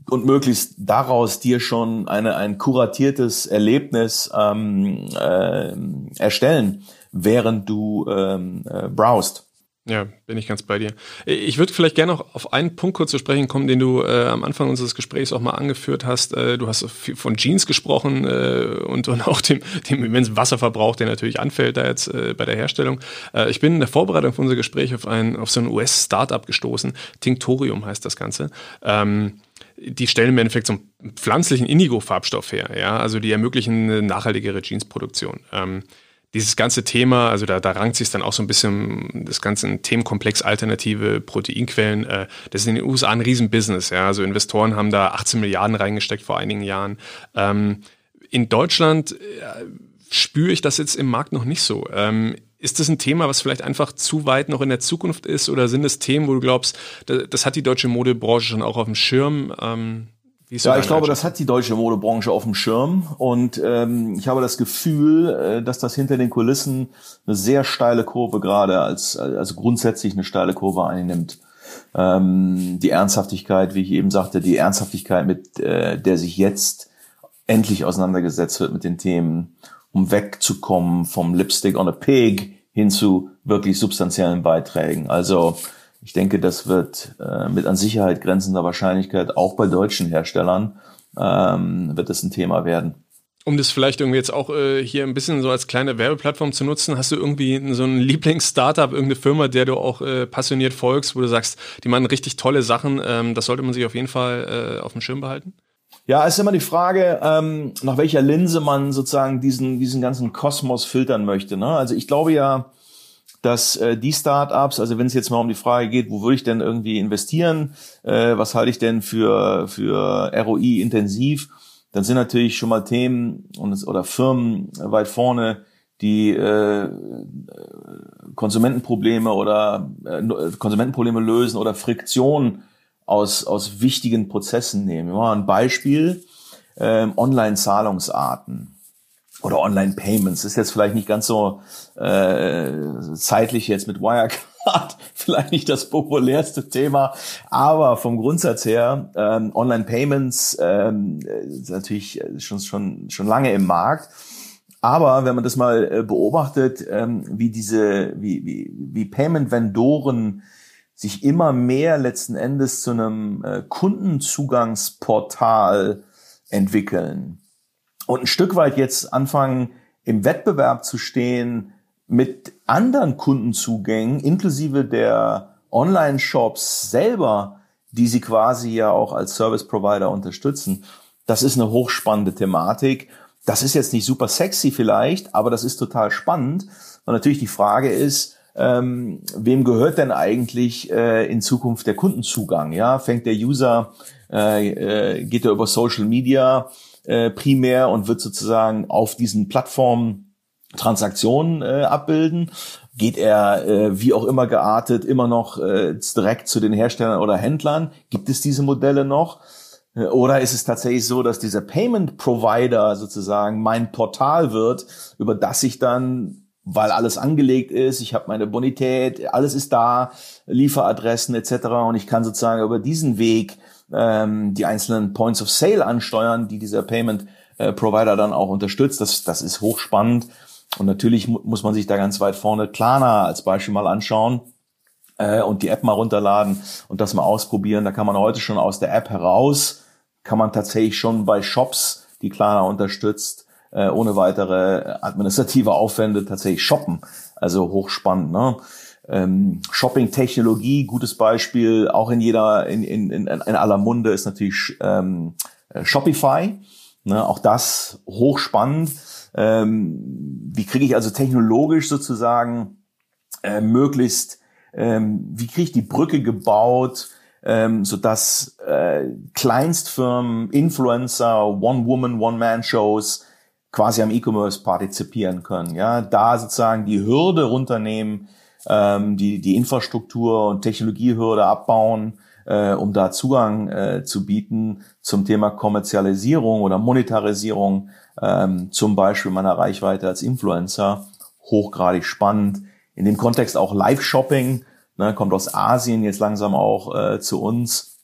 und möglichst daraus dir schon eine, ein kuratiertes Erlebnis ähm, äh, erstellen, während du ähm, äh, browst. Ja, bin ich ganz bei dir. Ich würde vielleicht gerne noch auf einen Punkt kurz zu sprechen kommen, den du äh, am Anfang unseres Gesprächs auch mal angeführt hast. Äh, du hast von Jeans gesprochen äh, und, und auch dem, dem immensen Wasserverbrauch, der natürlich anfällt da jetzt äh, bei der Herstellung. Äh, ich bin in der Vorbereitung für unser Gespräch auf, ein, auf so ein US-Startup gestoßen. Tinctorium heißt das Ganze. Ähm, die stellen im Endeffekt so einen pflanzlichen Indigo-Farbstoff her, ja, also die ermöglichen eine nachhaltigere Jeansproduktion. Ähm, dieses ganze Thema, also da, da rankt sich dann auch so ein bisschen das ganze Themenkomplex alternative Proteinquellen. Äh, das ist in den USA ein Riesenbusiness. Ja? Also Investoren haben da 18 Milliarden reingesteckt vor einigen Jahren. Ähm, in Deutschland äh, spüre ich das jetzt im Markt noch nicht so. Ähm, ist das ein Thema, was vielleicht einfach zu weit noch in der Zukunft ist oder sind es Themen, wo du glaubst, das, das hat die deutsche Modebranche schon auch auf dem Schirm? Ähm, ja, ich glaube, das hat die deutsche Modebranche auf dem Schirm und ähm, ich habe das Gefühl, äh, dass das hinter den Kulissen eine sehr steile Kurve gerade als also grundsätzlich eine steile Kurve einnimmt. Ähm, die Ernsthaftigkeit, wie ich eben sagte, die Ernsthaftigkeit, mit äh, der sich jetzt endlich auseinandergesetzt wird mit den Themen, um wegzukommen vom Lipstick on a Pig hin zu wirklich substanziellen Beiträgen. Also ich denke, das wird äh, mit an Sicherheit grenzender Wahrscheinlichkeit auch bei deutschen Herstellern ähm, wird das ein Thema werden. Um das vielleicht irgendwie jetzt auch äh, hier ein bisschen so als kleine Werbeplattform zu nutzen, hast du irgendwie so ein Lieblings-Startup, irgendeine Firma, der du auch äh, passioniert folgst, wo du sagst, die machen richtig tolle Sachen, ähm, das sollte man sich auf jeden Fall äh, auf dem Schirm behalten? Ja, ist immer die Frage, ähm, nach welcher Linse man sozusagen diesen, diesen ganzen Kosmos filtern möchte. Ne? Also ich glaube ja, dass äh, die Startups, also wenn es jetzt mal um die Frage geht, wo würde ich denn irgendwie investieren, äh, was halte ich denn für, für ROI intensiv, dann sind natürlich schon mal Themen und, oder Firmen weit vorne, die äh, Konsumentenprobleme oder äh, Konsumentenprobleme lösen oder Friktion aus, aus wichtigen Prozessen nehmen. Mal ein Beispiel, ähm, Online-Zahlungsarten oder Online-Payments. Ist jetzt vielleicht nicht ganz so äh, zeitlich jetzt mit Wirecard vielleicht nicht das populärste Thema, aber vom Grundsatz her ähm, Online-Payments ähm, ist natürlich schon, schon, schon lange im Markt. Aber wenn man das mal äh, beobachtet, ähm, wie diese, wie, wie, wie Payment-Vendoren sich immer mehr letzten Endes zu einem äh, Kundenzugangsportal entwickeln und ein Stück weit jetzt anfangen, im Wettbewerb zu stehen mit anderen Kundenzugängen, inklusive der Online-Shops selber, die sie quasi ja auch als Service-Provider unterstützen. Das ist eine hochspannende Thematik. Das ist jetzt nicht super sexy vielleicht, aber das ist total spannend. Und natürlich die Frage ist, ähm, wem gehört denn eigentlich äh, in Zukunft der Kundenzugang? Ja, fängt der User, äh, äh, geht er über Social Media äh, primär und wird sozusagen auf diesen Plattformen Transaktionen äh, abbilden? Geht er, äh, wie auch immer geartet, immer noch äh, direkt zu den Herstellern oder Händlern? Gibt es diese Modelle noch? Äh, oder ist es tatsächlich so, dass dieser Payment Provider sozusagen mein Portal wird, über das ich dann weil alles angelegt ist, ich habe meine Bonität, alles ist da, Lieferadressen etc. Und ich kann sozusagen über diesen Weg ähm, die einzelnen Points of Sale ansteuern, die dieser Payment äh, Provider dann auch unterstützt. Das, das ist hochspannend. Und natürlich mu muss man sich da ganz weit vorne Klarna als Beispiel mal anschauen äh, und die App mal runterladen und das mal ausprobieren. Da kann man heute schon aus der App heraus, kann man tatsächlich schon bei Shops, die Klarna unterstützt, äh, ohne weitere administrative Aufwände tatsächlich shoppen. Also hochspannend. Ne? Ähm, Shopping-Technologie, gutes Beispiel, auch in jeder, in, in, in, in aller Munde ist natürlich ähm, äh, Shopify. Ne? Auch das hochspannend. Ähm, wie kriege ich also technologisch sozusagen äh, möglichst, ähm, wie kriege ich die Brücke gebaut, ähm, so dass äh, Kleinstfirmen, Influencer, One-Woman, One-Man-Shows quasi am E-Commerce partizipieren können. Ja, da sozusagen die Hürde runternehmen, ähm, die, die Infrastruktur und Technologiehürde abbauen, äh, um da Zugang äh, zu bieten zum Thema Kommerzialisierung oder Monetarisierung, ähm, zum Beispiel meiner Reichweite als Influencer. Hochgradig spannend. In dem Kontext auch Live-Shopping, ne, kommt aus Asien jetzt langsam auch äh, zu uns.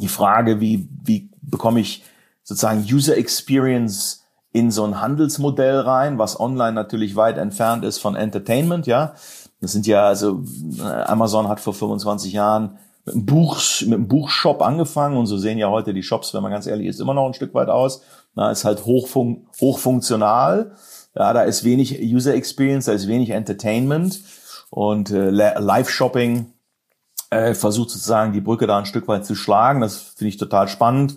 die Frage, wie, wie bekomme ich sozusagen User Experience in so ein Handelsmodell rein, was online natürlich weit entfernt ist von Entertainment, ja. Das sind ja, also Amazon hat vor 25 Jahren mit einem, Buch, mit einem Buchshop angefangen und so sehen ja heute die Shops, wenn man ganz ehrlich ist, immer noch ein Stück weit aus. Na, ist halt hochfun hochfunktional. Ja, da ist wenig User Experience, da ist wenig Entertainment und äh, Live-Shopping äh, versucht sozusagen die Brücke da ein Stück weit zu schlagen. Das finde ich total spannend.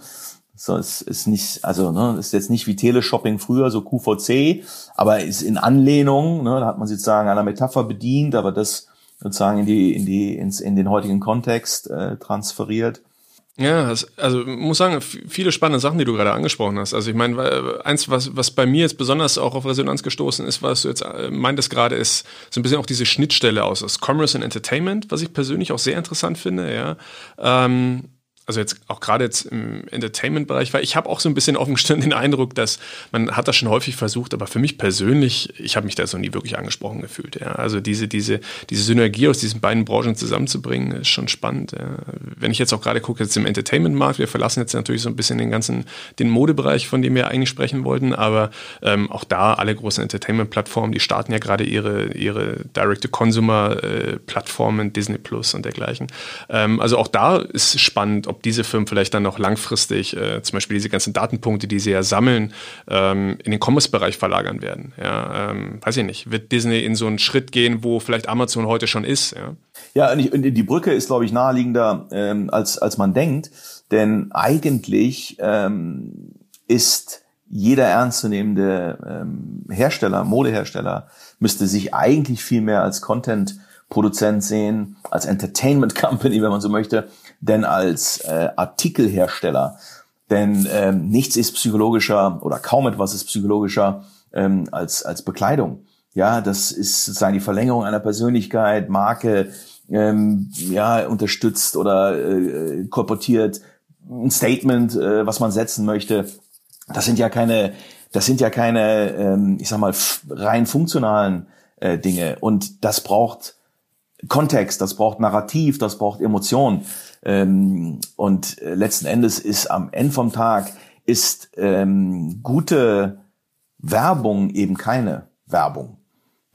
So, es ist nicht, also ne, ist jetzt nicht wie Teleshopping früher, so QVC, aber ist in Anlehnung, ne, da hat man sozusagen einer Metapher bedient, aber das sozusagen in die, in die, ins, in den heutigen Kontext äh, transferiert. Ja, also muss sagen, viele spannende Sachen, die du gerade angesprochen hast. Also ich meine, eins, was, was bei mir jetzt besonders auch auf Resonanz gestoßen ist, was du jetzt äh, meintest gerade, ist so ein bisschen auch diese Schnittstelle aus, aus Commerce und Entertainment, was ich persönlich auch sehr interessant finde, ja. Ähm, also jetzt auch gerade jetzt im Entertainment-Bereich, weil ich habe auch so ein bisschen dem Stirn den Eindruck, dass man hat das schon häufig versucht, aber für mich persönlich, ich habe mich da so nie wirklich angesprochen gefühlt. Ja. Also diese, diese, diese Synergie aus diesen beiden Branchen zusammenzubringen, ist schon spannend. Ja. Wenn ich jetzt auch gerade gucke, jetzt im Entertainment-Markt, wir verlassen jetzt natürlich so ein bisschen den ganzen, den Modebereich, von dem wir eigentlich sprechen wollten, aber ähm, auch da alle großen Entertainment-Plattformen, die starten ja gerade ihre, ihre Direct-to-Consumer-Plattformen, Disney Plus und dergleichen. Ähm, also auch da ist spannend, ob diese Firmen vielleicht dann noch langfristig äh, zum Beispiel diese ganzen Datenpunkte, die sie ja sammeln, ähm, in den Commerce-Bereich verlagern werden. Ja, ähm, weiß ich nicht. Wird Disney in so einen Schritt gehen, wo vielleicht Amazon heute schon ist? Ja, ja und, ich, und die Brücke ist, glaube ich, naheliegender, ähm, als, als man denkt. Denn eigentlich ähm, ist jeder ernstzunehmende ähm, Hersteller, Modehersteller, müsste sich eigentlich viel mehr als Content Produzent sehen, als Entertainment Company, wenn man so möchte, denn als äh, Artikelhersteller. Denn ähm, nichts ist psychologischer oder kaum etwas ist psychologischer ähm, als, als Bekleidung. Ja, das ist sozusagen die Verlängerung einer Persönlichkeit, Marke, ähm, ja, unterstützt oder äh, kolportiert ein Statement, äh, was man setzen möchte. Das sind ja keine, das sind ja keine, ähm, ich sag mal, rein funktionalen äh, Dinge. Und das braucht Kontext, das braucht Narrativ, das braucht Emotion. Ähm, und äh, letzten Endes ist am Ende vom Tag ist ähm, gute Werbung eben keine Werbung.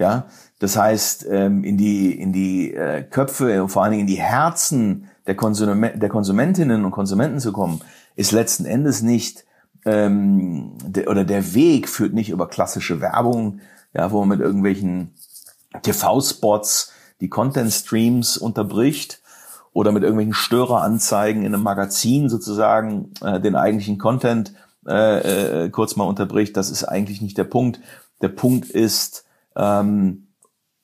Ja, das heißt, ähm, in die in die äh, Köpfe und vor allen Dingen in die Herzen der, Konsum der Konsumentinnen und Konsumenten zu kommen, ist letzten Endes nicht ähm, der, oder der Weg führt nicht über klassische Werbung, ja, wo man mit irgendwelchen TV-Spots die Content-Streams unterbricht oder mit irgendwelchen Störeranzeigen in einem Magazin sozusagen äh, den eigentlichen Content äh, äh, kurz mal unterbricht. Das ist eigentlich nicht der Punkt. Der Punkt ist, ähm,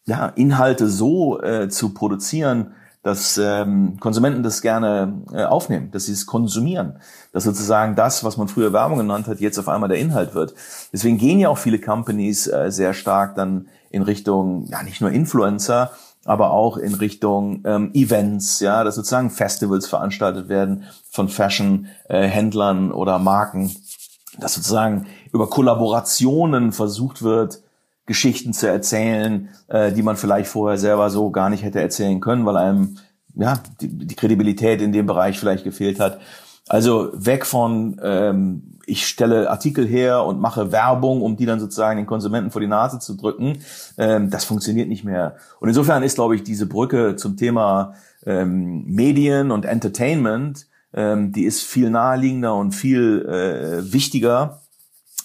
ja, Inhalte so äh, zu produzieren, dass ähm, Konsumenten das gerne äh, aufnehmen, dass sie es konsumieren, dass sozusagen das, was man früher Werbung genannt hat, jetzt auf einmal der Inhalt wird. Deswegen gehen ja auch viele Companies äh, sehr stark dann in Richtung, ja nicht nur Influencer, aber auch in Richtung ähm, Events, ja, dass sozusagen Festivals veranstaltet werden von Fashion-Händlern äh, oder Marken, dass sozusagen über Kollaborationen versucht wird, Geschichten zu erzählen, äh, die man vielleicht vorher selber so gar nicht hätte erzählen können, weil einem ja die, die Kredibilität in dem Bereich vielleicht gefehlt hat. Also weg von ähm, ich stelle Artikel her und mache Werbung, um die dann sozusagen den Konsumenten vor die Nase zu drücken. Ähm, das funktioniert nicht mehr. Und insofern ist, glaube ich, diese Brücke zum Thema ähm, Medien und Entertainment, ähm, die ist viel naheliegender und viel äh, wichtiger,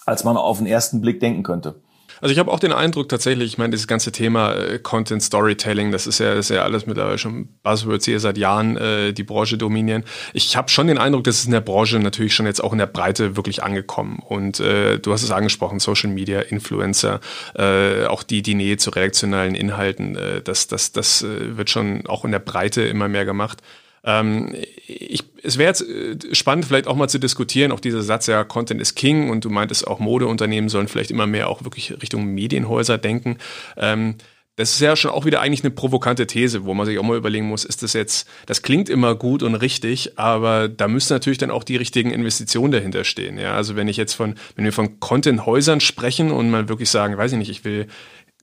als man auf den ersten Blick denken könnte. Also ich habe auch den Eindruck tatsächlich, ich meine, dieses ganze Thema äh, Content Storytelling, das ist ja, das ist ja alles mittlerweile schon Buzzwords, die seit Jahren äh, die Branche dominieren. Ich habe schon den Eindruck, dass es in der Branche natürlich schon jetzt auch in der Breite wirklich angekommen. Und äh, du hast es angesprochen, Social Media, Influencer, äh, auch die, die Nähe zu reaktionalen Inhalten, äh, das, das, das äh, wird schon auch in der Breite immer mehr gemacht. Ähm, ich, es wäre jetzt äh, spannend, vielleicht auch mal zu diskutieren, auch dieser Satz, ja, Content is King und du meintest auch Modeunternehmen sollen vielleicht immer mehr auch wirklich Richtung Medienhäuser denken. Ähm, das ist ja schon auch wieder eigentlich eine provokante These, wo man sich auch mal überlegen muss, ist das jetzt, das klingt immer gut und richtig, aber da müssen natürlich dann auch die richtigen Investitionen dahinter stehen. Ja, also wenn ich jetzt von, wenn wir von Content-Häusern sprechen und man wirklich sagen, weiß ich nicht, ich will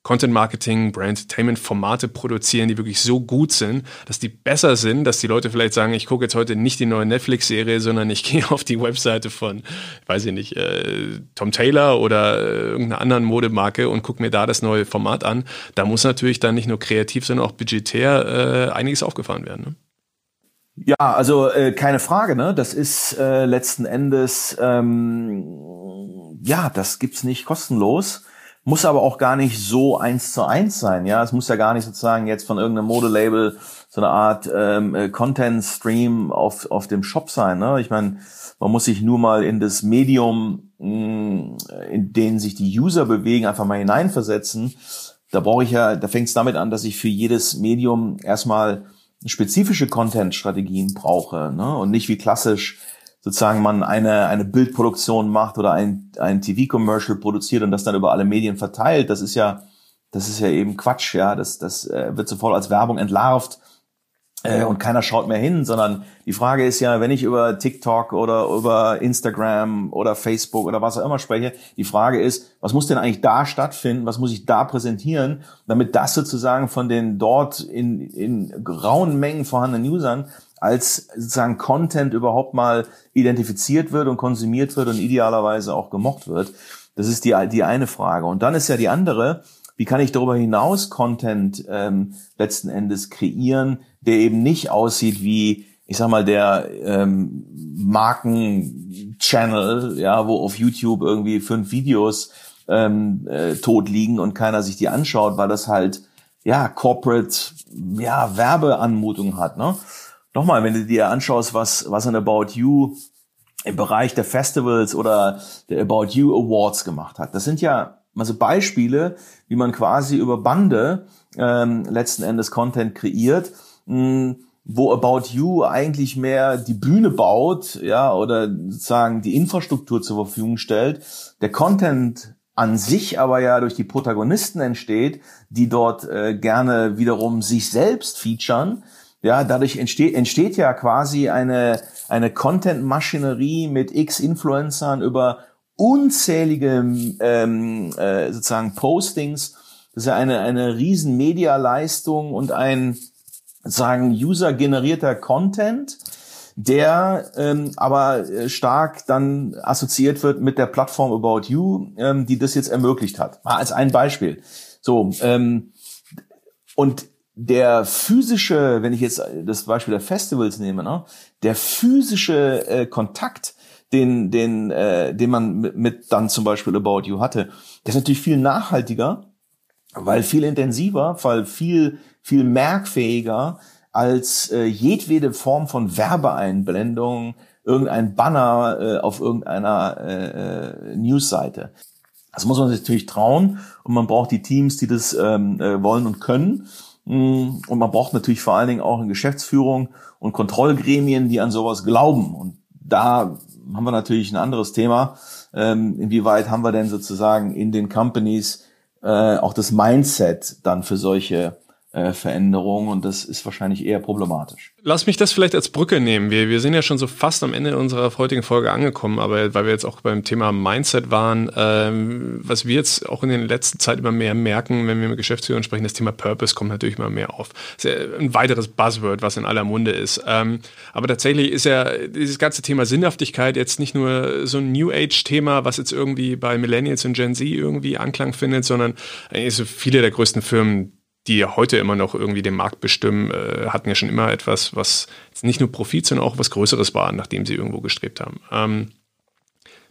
Content Marketing, Brand Entertainment Formate produzieren, die wirklich so gut sind, dass die besser sind, dass die Leute vielleicht sagen, ich gucke jetzt heute nicht die neue Netflix-Serie, sondern ich gehe auf die Webseite von, weiß ich nicht, äh, Tom Taylor oder äh, irgendeiner anderen Modemarke und gucke mir da das neue Format an. Da muss natürlich dann nicht nur kreativ, sondern auch budgetär äh, einiges aufgefahren werden. Ne? Ja, also äh, keine Frage, ne? Das ist äh, letzten Endes ähm, ja, das gibt's nicht kostenlos, muss aber auch gar nicht so eins zu eins sein, ja. Es muss ja gar nicht sozusagen jetzt von irgendeinem Modelabel so eine Art ähm, äh, Content Stream auf auf dem Shop sein, ne? Ich meine, man muss sich nur mal in das Medium, mh, mm, in dem sich die User bewegen, einfach mal hineinversetzen. Da brauche ich ja, da fängt es damit an, dass ich für jedes Medium erstmal spezifische Content-Strategien brauche ne? und nicht wie klassisch sozusagen man eine, eine Bildproduktion macht oder ein, ein TV-Commercial produziert und das dann über alle Medien verteilt. Das ist ja, das ist ja eben Quatsch, ja. Das, das äh, wird sofort als Werbung entlarvt äh, und keiner schaut mehr hin, sondern die Frage ist ja, wenn ich über TikTok oder über Instagram oder Facebook oder was auch immer spreche, die Frage ist, was muss denn eigentlich da stattfinden, was muss ich da präsentieren, damit das sozusagen von den dort in, in rauen Mengen vorhandenen Usern als sozusagen Content überhaupt mal identifiziert wird und konsumiert wird und idealerweise auch gemocht wird. Das ist die, die eine Frage. Und dann ist ja die andere, wie kann ich darüber hinaus Content ähm, letzten Endes kreieren, der eben nicht aussieht wie, ich sag mal, der ähm, Marken-Channel, ja, wo auf YouTube irgendwie fünf Videos ähm, äh, tot liegen und keiner sich die anschaut, weil das halt ja Corporate ja Werbeanmutung hat. Ne? Nochmal, wenn du dir anschaust, was was an About You im Bereich der Festivals oder der About You Awards gemacht hat, das sind ja also Beispiele, wie man quasi über Bande ähm, letzten Endes Content kreiert, mh, wo About You eigentlich mehr die Bühne baut, ja, oder sozusagen die Infrastruktur zur Verfügung stellt. Der Content an sich aber ja durch die Protagonisten entsteht, die dort äh, gerne wiederum sich selbst featuren. Ja, dadurch entsteht, entsteht ja quasi eine, eine Content-Maschinerie mit x Influencern über unzählige ähm, äh, sozusagen Postings. Das ist ja eine, eine riesen Media-Leistung und ein sagen user-generierter Content, der ähm, aber äh, stark dann assoziiert wird mit der Plattform About You, ähm, die das jetzt ermöglicht hat. Mal als ein Beispiel. So ähm, und der physische, wenn ich jetzt das Beispiel der Festivals nehme, ne, der physische äh, Kontakt den, den, äh, den man mit, mit dann zum Beispiel About You hatte, der ist natürlich viel nachhaltiger, weil viel intensiver, weil viel, viel merkfähiger als äh, jedwede Form von Werbeeinblendung, irgendein Banner äh, auf irgendeiner äh, äh, Newsseite. Das muss man sich natürlich trauen und man braucht die Teams, die das ähm, äh, wollen und können. Mm, und man braucht natürlich vor allen Dingen auch eine Geschäftsführung und Kontrollgremien, die an sowas glauben. Und da haben wir natürlich ein anderes Thema. Ähm, inwieweit haben wir denn sozusagen in den Companies äh, auch das Mindset dann für solche äh, Veränderungen und das ist wahrscheinlich eher problematisch. Lass mich das vielleicht als Brücke nehmen. Wir, wir sind ja schon so fast am Ende unserer heutigen Folge angekommen, aber weil wir jetzt auch beim Thema Mindset waren, ähm, was wir jetzt auch in der letzten Zeit immer mehr merken, wenn wir mit Geschäftsführern sprechen, das Thema Purpose kommt natürlich immer mehr auf. Ist ja ein weiteres Buzzword, was in aller Munde ist. Ähm, aber tatsächlich ist ja dieses ganze Thema Sinnhaftigkeit jetzt nicht nur so ein New Age-Thema, was jetzt irgendwie bei Millennials und Gen Z irgendwie Anklang findet, sondern eigentlich so viele der größten Firmen, die ja heute immer noch irgendwie den Markt bestimmen, äh, hatten ja schon immer etwas, was nicht nur Profit, sondern auch was Größeres war, nachdem sie irgendwo gestrebt haben. Ähm,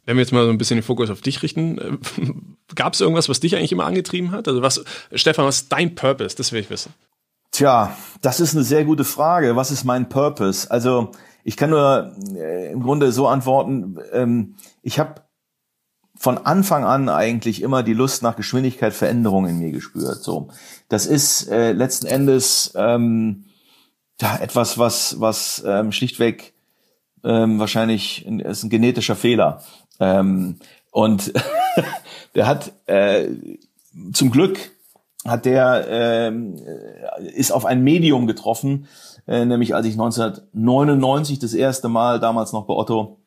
wenn wir jetzt mal so ein bisschen den Fokus auf dich richten, äh, gab es irgendwas, was dich eigentlich immer angetrieben hat? Also was, Stefan, was ist dein Purpose? Das will ich wissen. Tja, das ist eine sehr gute Frage. Was ist mein Purpose? Also ich kann nur äh, im Grunde so antworten, ähm, ich habe von Anfang an eigentlich immer die Lust nach Geschwindigkeit, Veränderung in mir gespürt. So, das ist äh, letzten Endes ähm, ja, etwas, was was ähm, schlichtweg ähm, wahrscheinlich ein, ist ein genetischer Fehler. Ähm, und der hat äh, zum Glück hat der ähm, ist auf ein Medium getroffen, äh, nämlich als ich 1999 das erste Mal damals noch bei Otto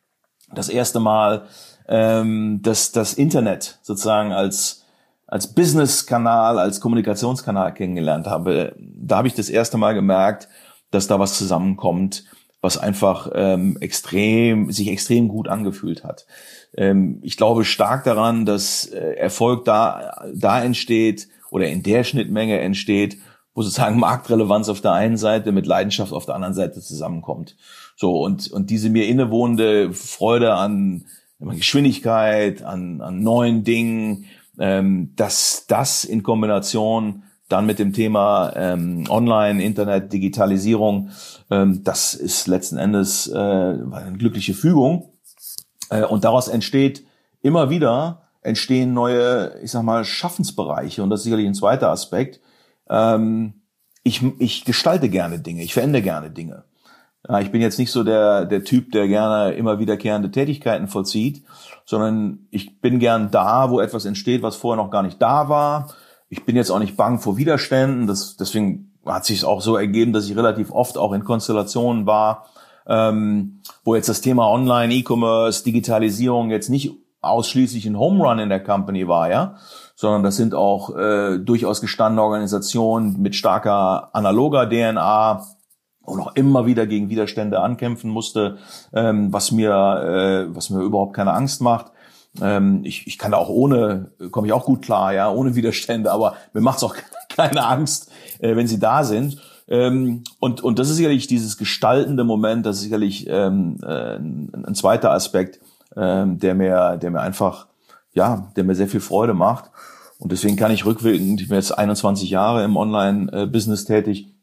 das erste Mal ähm, das, das Internet sozusagen als als Business-Kanal, als Kommunikationskanal kennengelernt habe, da habe ich das erste Mal gemerkt, dass da was zusammenkommt, was einfach ähm, extrem, sich extrem gut angefühlt hat. Ähm, ich glaube stark daran, dass äh, Erfolg da, da entsteht oder in der Schnittmenge entsteht, wo sozusagen Marktrelevanz auf der einen Seite mit Leidenschaft auf der anderen Seite zusammenkommt. So, und, und diese mir innewohnende Freude an Geschwindigkeit, an, an neuen Dingen, ähm, dass das in Kombination dann mit dem Thema ähm, Online, Internet, Digitalisierung, ähm, das ist letzten Endes äh, eine glückliche Fügung. Äh, und daraus entsteht immer wieder entstehen neue, ich sag mal, Schaffensbereiche. Und das ist sicherlich ein zweiter Aspekt. Ähm, ich, ich gestalte gerne Dinge, ich verändere gerne Dinge. Ja, ich bin jetzt nicht so der, der Typ, der gerne immer wiederkehrende Tätigkeiten vollzieht, sondern ich bin gern da, wo etwas entsteht, was vorher noch gar nicht da war. Ich bin jetzt auch nicht bang vor Widerständen. Das, deswegen hat sich auch so ergeben, dass ich relativ oft auch in Konstellationen war, ähm, wo jetzt das Thema Online, E-Commerce, Digitalisierung jetzt nicht ausschließlich ein Home Run in der Company war, ja, sondern das sind auch äh, durchaus gestandene Organisationen mit starker analoger DNA, und auch immer wieder gegen Widerstände ankämpfen musste, ähm, was mir äh, was mir überhaupt keine Angst macht. Ähm, ich, ich kann da auch ohne komme ich auch gut klar, ja, ohne Widerstände, aber mir macht's auch keine Angst, äh, wenn sie da sind. Ähm, und und das ist sicherlich dieses gestaltende Moment, das ist sicherlich ähm, äh, ein, zweiter Aspekt, ähm, der mir der mir einfach ja, der mir sehr viel Freude macht. Und deswegen kann ich rückwirkend, ich bin jetzt 21 Jahre im Online-Business tätig,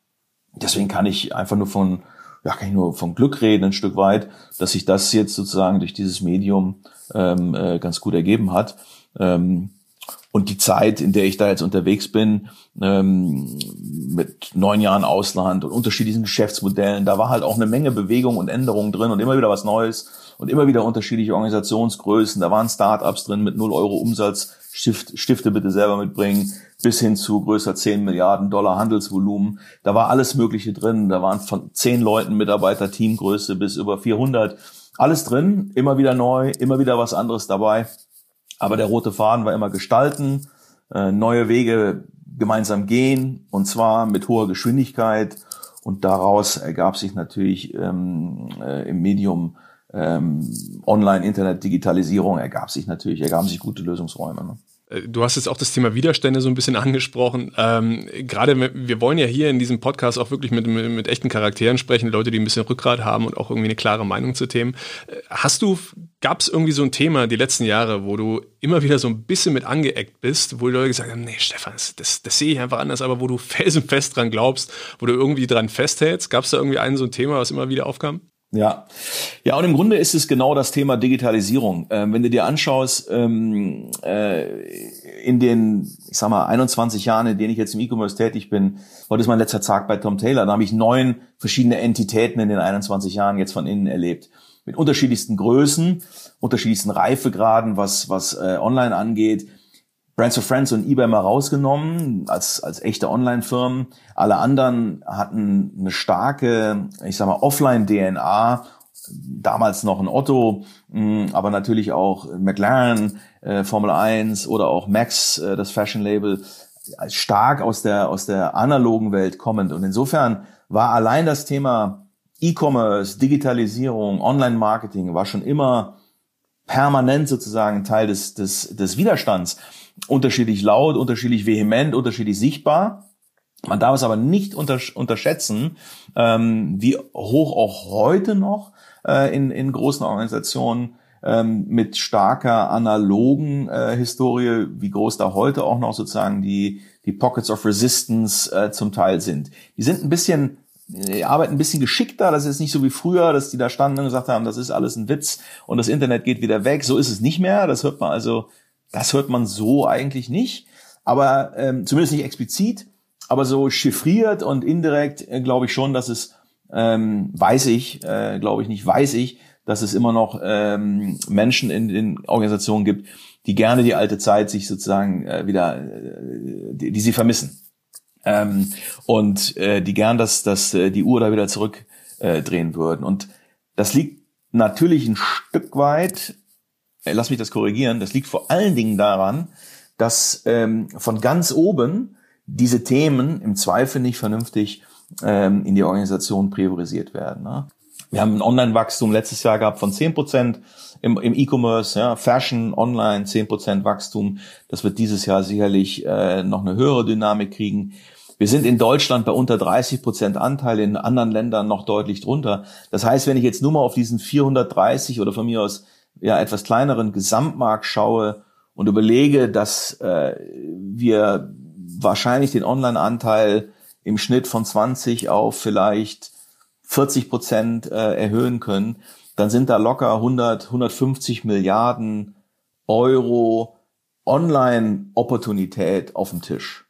deswegen kann ich einfach nur von, ja, kann ich nur von Glück reden, ein Stück weit, dass sich das jetzt sozusagen durch dieses Medium ähm, äh, ganz gut ergeben hat. Ähm, und die Zeit, in der ich da jetzt unterwegs bin, ähm, mit neun Jahren Ausland und unterschiedlichen Geschäftsmodellen, da war halt auch eine Menge Bewegung und Änderungen drin und immer wieder was Neues und immer wieder unterschiedliche Organisationsgrößen. Da waren Startups drin mit null Euro Umsatz, Stift, Stifte bitte selber mitbringen, bis hin zu größer 10 Milliarden Dollar Handelsvolumen. Da war alles Mögliche drin. Da waren von 10 Leuten Mitarbeiter Teamgröße bis über 400. Alles drin, immer wieder neu, immer wieder was anderes dabei. Aber der rote Faden war immer gestalten, äh, neue Wege gemeinsam gehen und zwar mit hoher Geschwindigkeit. Und daraus ergab sich natürlich ähm, äh, im Medium ähm, Online, Internet, Digitalisierung ergab sich natürlich, ergaben sich gute Lösungsräume. Ne? Äh, du hast jetzt auch das Thema Widerstände so ein bisschen angesprochen. Ähm, Gerade wir wollen ja hier in diesem Podcast auch wirklich mit, mit, mit, echten Charakteren sprechen, Leute, die ein bisschen Rückgrat haben und auch irgendwie eine klare Meinung zu Themen. Äh, hast du, gab es irgendwie so ein Thema die letzten Jahre, wo du immer wieder so ein bisschen mit angeeckt bist, wo Leute gesagt haben, nee, Stefan, das, das, das sehe ich einfach anders, aber wo du felsenfest dran glaubst, wo du irgendwie dran festhältst? Gab es da irgendwie ein so ein Thema, was immer wieder aufkam? Ja, ja, und im Grunde ist es genau das Thema Digitalisierung. Ähm, wenn du dir anschaust, ähm, äh, in den, ich sag mal, 21 Jahren, in denen ich jetzt im E-Commerce tätig bin, heute ist mein letzter Tag bei Tom Taylor, da habe ich neun verschiedene Entitäten in den 21 Jahren jetzt von innen erlebt. Mit unterschiedlichsten Größen, unterschiedlichsten Reifegraden, was, was äh, online angeht, Brands of Friends und eBay mal rausgenommen als, als echte Online-Firmen. Alle anderen hatten eine starke, ich sag mal, Offline-DNA. Damals noch ein Otto, mm, aber natürlich auch McLaren, äh, Formel 1 oder auch Max, äh, das Fashion-Label, stark aus der, aus der analogen Welt kommend. Und insofern war allein das Thema E-Commerce, Digitalisierung, Online-Marketing war schon immer permanent sozusagen Teil des, des, des Widerstands unterschiedlich laut, unterschiedlich vehement, unterschiedlich sichtbar. Man darf es aber nicht unterschätzen, ähm, wie hoch auch heute noch äh, in, in großen Organisationen ähm, mit starker analogen äh, Historie, wie groß da heute auch noch sozusagen die, die Pockets of Resistance äh, zum Teil sind. Die sind ein bisschen die arbeiten ein bisschen geschickter. Das ist nicht so wie früher, dass die da standen und gesagt haben, das ist alles ein Witz und das Internet geht wieder weg. So ist es nicht mehr. Das hört man also das hört man so eigentlich nicht, aber ähm, zumindest nicht explizit, aber so chiffriert und indirekt äh, glaube ich schon, dass es, ähm, weiß ich, äh, glaube ich nicht, weiß ich, dass es immer noch ähm, Menschen in den Organisationen gibt, die gerne die alte Zeit sich sozusagen äh, wieder, äh, die, die sie vermissen. Ähm, und äh, die gern das, das, äh, die Uhr da wieder zurückdrehen äh, drehen würden. Und das liegt natürlich ein Stück weit äh, lass mich das korrigieren, das liegt vor allen Dingen daran, dass ähm, von ganz oben diese Themen im Zweifel nicht vernünftig ähm, in die Organisation priorisiert werden. Ne? Wir haben ein Online-Wachstum letztes Jahr gehabt von 10 Prozent im, im E-Commerce, ja, Fashion, Online 10 Prozent Wachstum. Das wird dieses Jahr sicherlich äh, noch eine höhere Dynamik kriegen. Wir sind in Deutschland bei unter 30 Prozent Anteil, in anderen Ländern noch deutlich drunter. Das heißt, wenn ich jetzt nur mal auf diesen 430 oder von mir aus ja etwas kleineren Gesamtmarkt schaue und überlege, dass äh, wir wahrscheinlich den Online-Anteil im Schnitt von 20 auf vielleicht 40 Prozent äh, erhöhen können, dann sind da locker 100, 150 Milliarden Euro Online-Opportunität auf dem Tisch.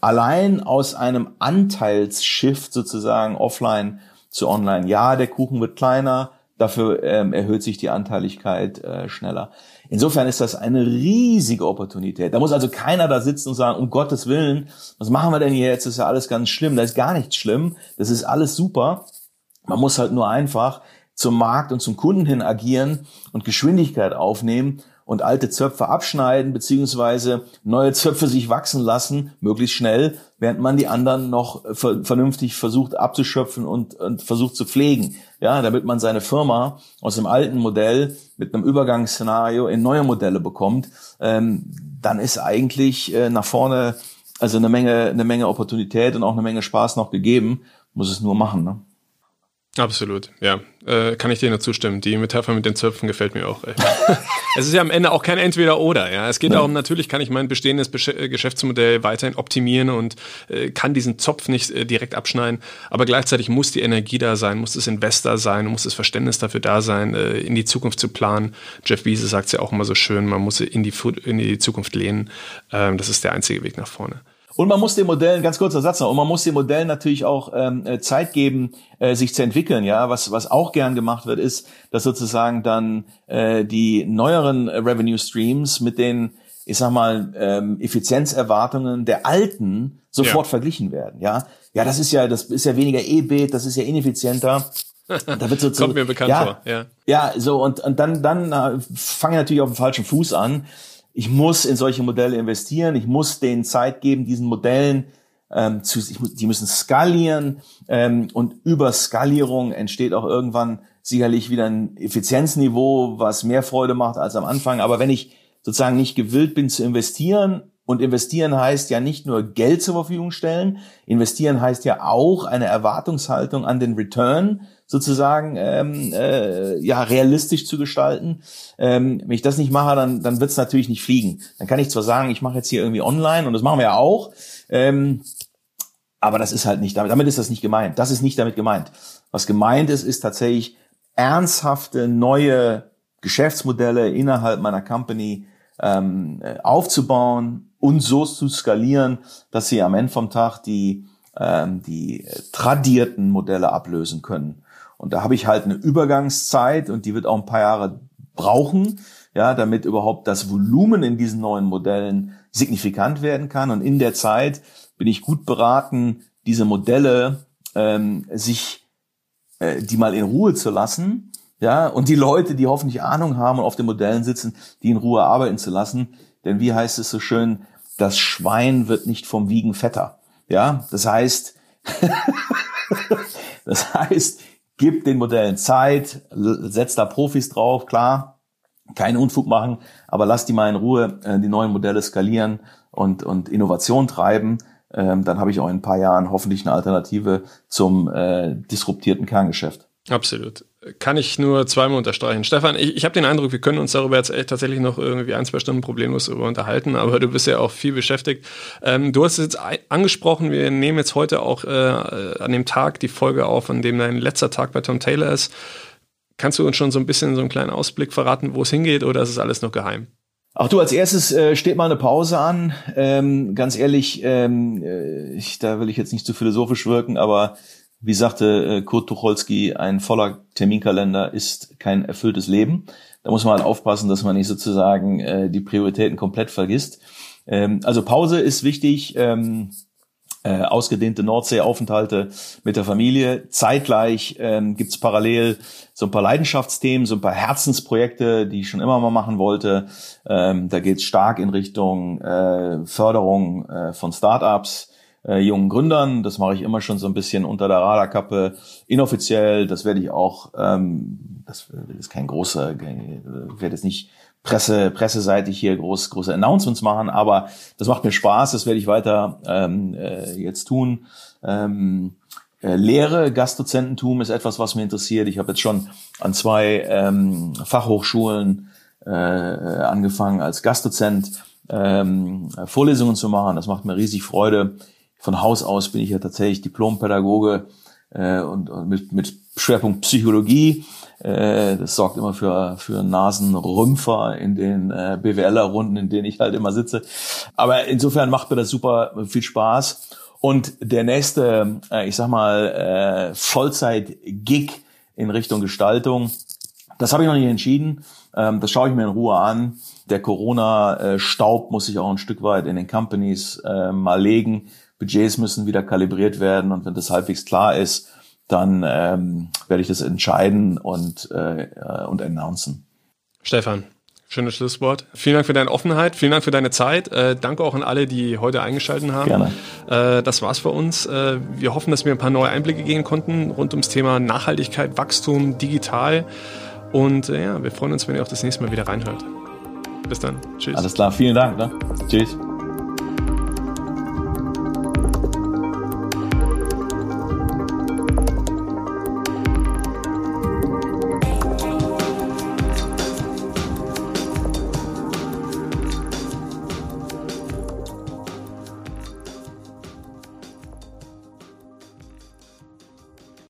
Allein aus einem Anteilsshift sozusagen offline zu online. Ja, der Kuchen wird kleiner, dafür ähm, erhöht sich die Anteiligkeit äh, schneller. Insofern ist das eine riesige Opportunität. Da muss also keiner da sitzen und sagen, um Gottes Willen, was machen wir denn hier jetzt? Das ist ja alles ganz schlimm. Da ist gar nichts schlimm. Das ist alles super. Man muss halt nur einfach zum Markt und zum Kunden hin agieren und Geschwindigkeit aufnehmen und alte Zöpfe abschneiden beziehungsweise neue Zöpfe sich wachsen lassen, möglichst schnell, während man die anderen noch vernünftig versucht abzuschöpfen und, und versucht zu pflegen. Ja, damit man seine Firma aus dem alten Modell mit einem Übergangsszenario in neue Modelle bekommt, ähm, dann ist eigentlich äh, nach vorne also eine Menge, eine Menge Opportunität und auch eine Menge Spaß noch gegeben. Muss es nur machen. Ne? Absolut, ja. Äh, kann ich dir nur zustimmen. Die Metapher mit den Zöpfen gefällt mir auch. es ist ja am Ende auch kein Entweder-Oder. Ja, Es geht ja. darum, natürlich kann ich mein bestehendes Besch äh, Geschäftsmodell weiterhin optimieren und äh, kann diesen Zopf nicht äh, direkt abschneiden. Aber gleichzeitig muss die Energie da sein, muss das Investor sein, muss das Verständnis dafür da sein, äh, in die Zukunft zu planen. Jeff Wiese sagt es ja auch immer so schön, man muss in die, in die Zukunft lehnen. Ähm, das ist der einzige Weg nach vorne. Und man muss den Modellen, ganz kurzer Satz noch, und man muss den Modellen natürlich auch ähm, äh, Zeit geben, äh, sich zu entwickeln. Ja, was was auch gern gemacht wird, ist, dass sozusagen dann äh, die neueren Revenue Streams mit den, ich sag mal, ähm, Effizienzerwartungen der alten sofort ja. verglichen werden. Ja, ja, das ist ja, das ist ja weniger EBIT, das ist ja ineffizienter. Da wird so Kommt mir bekannt ja, vor. Ja, ja, so und und dann dann äh, fange ich natürlich auf dem falschen Fuß an ich muss in solche Modelle investieren, ich muss denen Zeit geben, diesen Modellen ähm, zu, ich, die müssen skalieren ähm, und über Skalierung entsteht auch irgendwann sicherlich wieder ein Effizienzniveau, was mehr Freude macht als am Anfang. Aber wenn ich sozusagen nicht gewillt bin zu investieren und investieren heißt ja nicht nur Geld zur Verfügung stellen, investieren heißt ja auch eine Erwartungshaltung an den Return sozusagen ähm, äh, ja realistisch zu gestalten. Ähm, wenn ich das nicht mache, dann dann wird es natürlich nicht fliegen. Dann kann ich zwar sagen, ich mache jetzt hier irgendwie online und das machen wir ja auch, ähm, aber das ist halt nicht damit. Damit ist das nicht gemeint. Das ist nicht damit gemeint. Was gemeint ist, ist tatsächlich ernsthafte neue Geschäftsmodelle innerhalb meiner Company ähm, aufzubauen und so zu skalieren, dass sie am Ende vom Tag die ähm, die tradierten Modelle ablösen können. Und da habe ich halt eine Übergangszeit und die wird auch ein paar Jahre brauchen, ja, damit überhaupt das Volumen in diesen neuen Modellen signifikant werden kann. Und in der Zeit bin ich gut beraten, diese Modelle ähm, sich äh, die mal in Ruhe zu lassen, ja, und die Leute, die hoffentlich Ahnung haben und auf den Modellen sitzen, die in Ruhe arbeiten zu lassen. Denn wie heißt es so schön, das Schwein wird nicht vom Wiegen fetter. Ja, das heißt, das heißt, gib den Modellen Zeit, setz da Profis drauf, klar, keinen Unfug machen, aber lass die mal in Ruhe äh, die neuen Modelle skalieren und, und Innovation treiben. Ähm, dann habe ich auch in ein paar Jahren hoffentlich eine Alternative zum äh, disruptierten Kerngeschäft. Absolut kann ich nur zweimal unterstreichen. Stefan, ich, ich habe den Eindruck, wir können uns darüber jetzt echt tatsächlich noch irgendwie ein, zwei Stunden problemlos darüber unterhalten, aber du bist ja auch viel beschäftigt. Ähm, du hast es jetzt angesprochen, wir nehmen jetzt heute auch äh, an dem Tag die Folge auf, an dem dein letzter Tag bei Tom Taylor ist. Kannst du uns schon so ein bisschen so einen kleinen Ausblick verraten, wo es hingeht, oder ist es alles noch geheim? Ach du, als erstes äh, steht mal eine Pause an. Ähm, ganz ehrlich, ähm, äh, ich, da will ich jetzt nicht zu philosophisch wirken, aber wie sagte äh, Kurt Tucholsky, ein voller Terminkalender ist kein erfülltes Leben. Da muss man halt aufpassen, dass man nicht sozusagen äh, die Prioritäten komplett vergisst. Ähm, also Pause ist wichtig. Ähm, äh, ausgedehnte Nordseeaufenthalte mit der Familie. Zeitgleich ähm, gibt es parallel so ein paar Leidenschaftsthemen, so ein paar Herzensprojekte, die ich schon immer mal machen wollte. Ähm, da geht es stark in Richtung äh, Förderung äh, von Startups, äh, jungen Gründern. Das mache ich immer schon so ein bisschen unter der Radarkappe, inoffiziell. Das werde ich auch, ähm, das ist kein großer, werde jetzt nicht Presse, presseseitig hier groß, große Announcements machen, aber das macht mir Spaß, das werde ich weiter ähm, äh, jetzt tun. Ähm, äh, Lehre, Gastdozententum ist etwas, was mir interessiert. Ich habe jetzt schon an zwei ähm, Fachhochschulen äh, angefangen als Gastdozent ähm, Vorlesungen zu machen. Das macht mir riesig Freude. Von Haus aus bin ich ja tatsächlich Diplompädagoge äh, und, und mit, mit Schwerpunkt Psychologie. Äh, das sorgt immer für, für Nasenrümpfer in den äh, BWLer-Runden, in denen ich halt immer sitze. Aber insofern macht mir das super viel Spaß. Und der nächste, äh, ich sag mal, äh, Vollzeit-Gig in Richtung Gestaltung, das habe ich noch nicht entschieden. Ähm, das schaue ich mir in Ruhe an. Der Corona-Staub muss sich auch ein Stück weit in den Companies äh, mal legen. Budgets müssen wieder kalibriert werden und wenn das halbwegs klar ist, dann ähm, werde ich das entscheiden und, äh, äh, und announcen. Stefan, schönes Schlusswort. Vielen Dank für deine Offenheit, vielen Dank für deine Zeit. Äh, danke auch an alle, die heute eingeschaltet haben. Gerne. Äh, das war's für uns. Äh, wir hoffen, dass wir ein paar neue Einblicke geben konnten rund ums Thema Nachhaltigkeit, Wachstum, digital. Und äh, ja, wir freuen uns, wenn ihr auch das nächste Mal wieder reinhört. Bis dann. Tschüss. Alles klar, vielen Dank. Ne? Tschüss.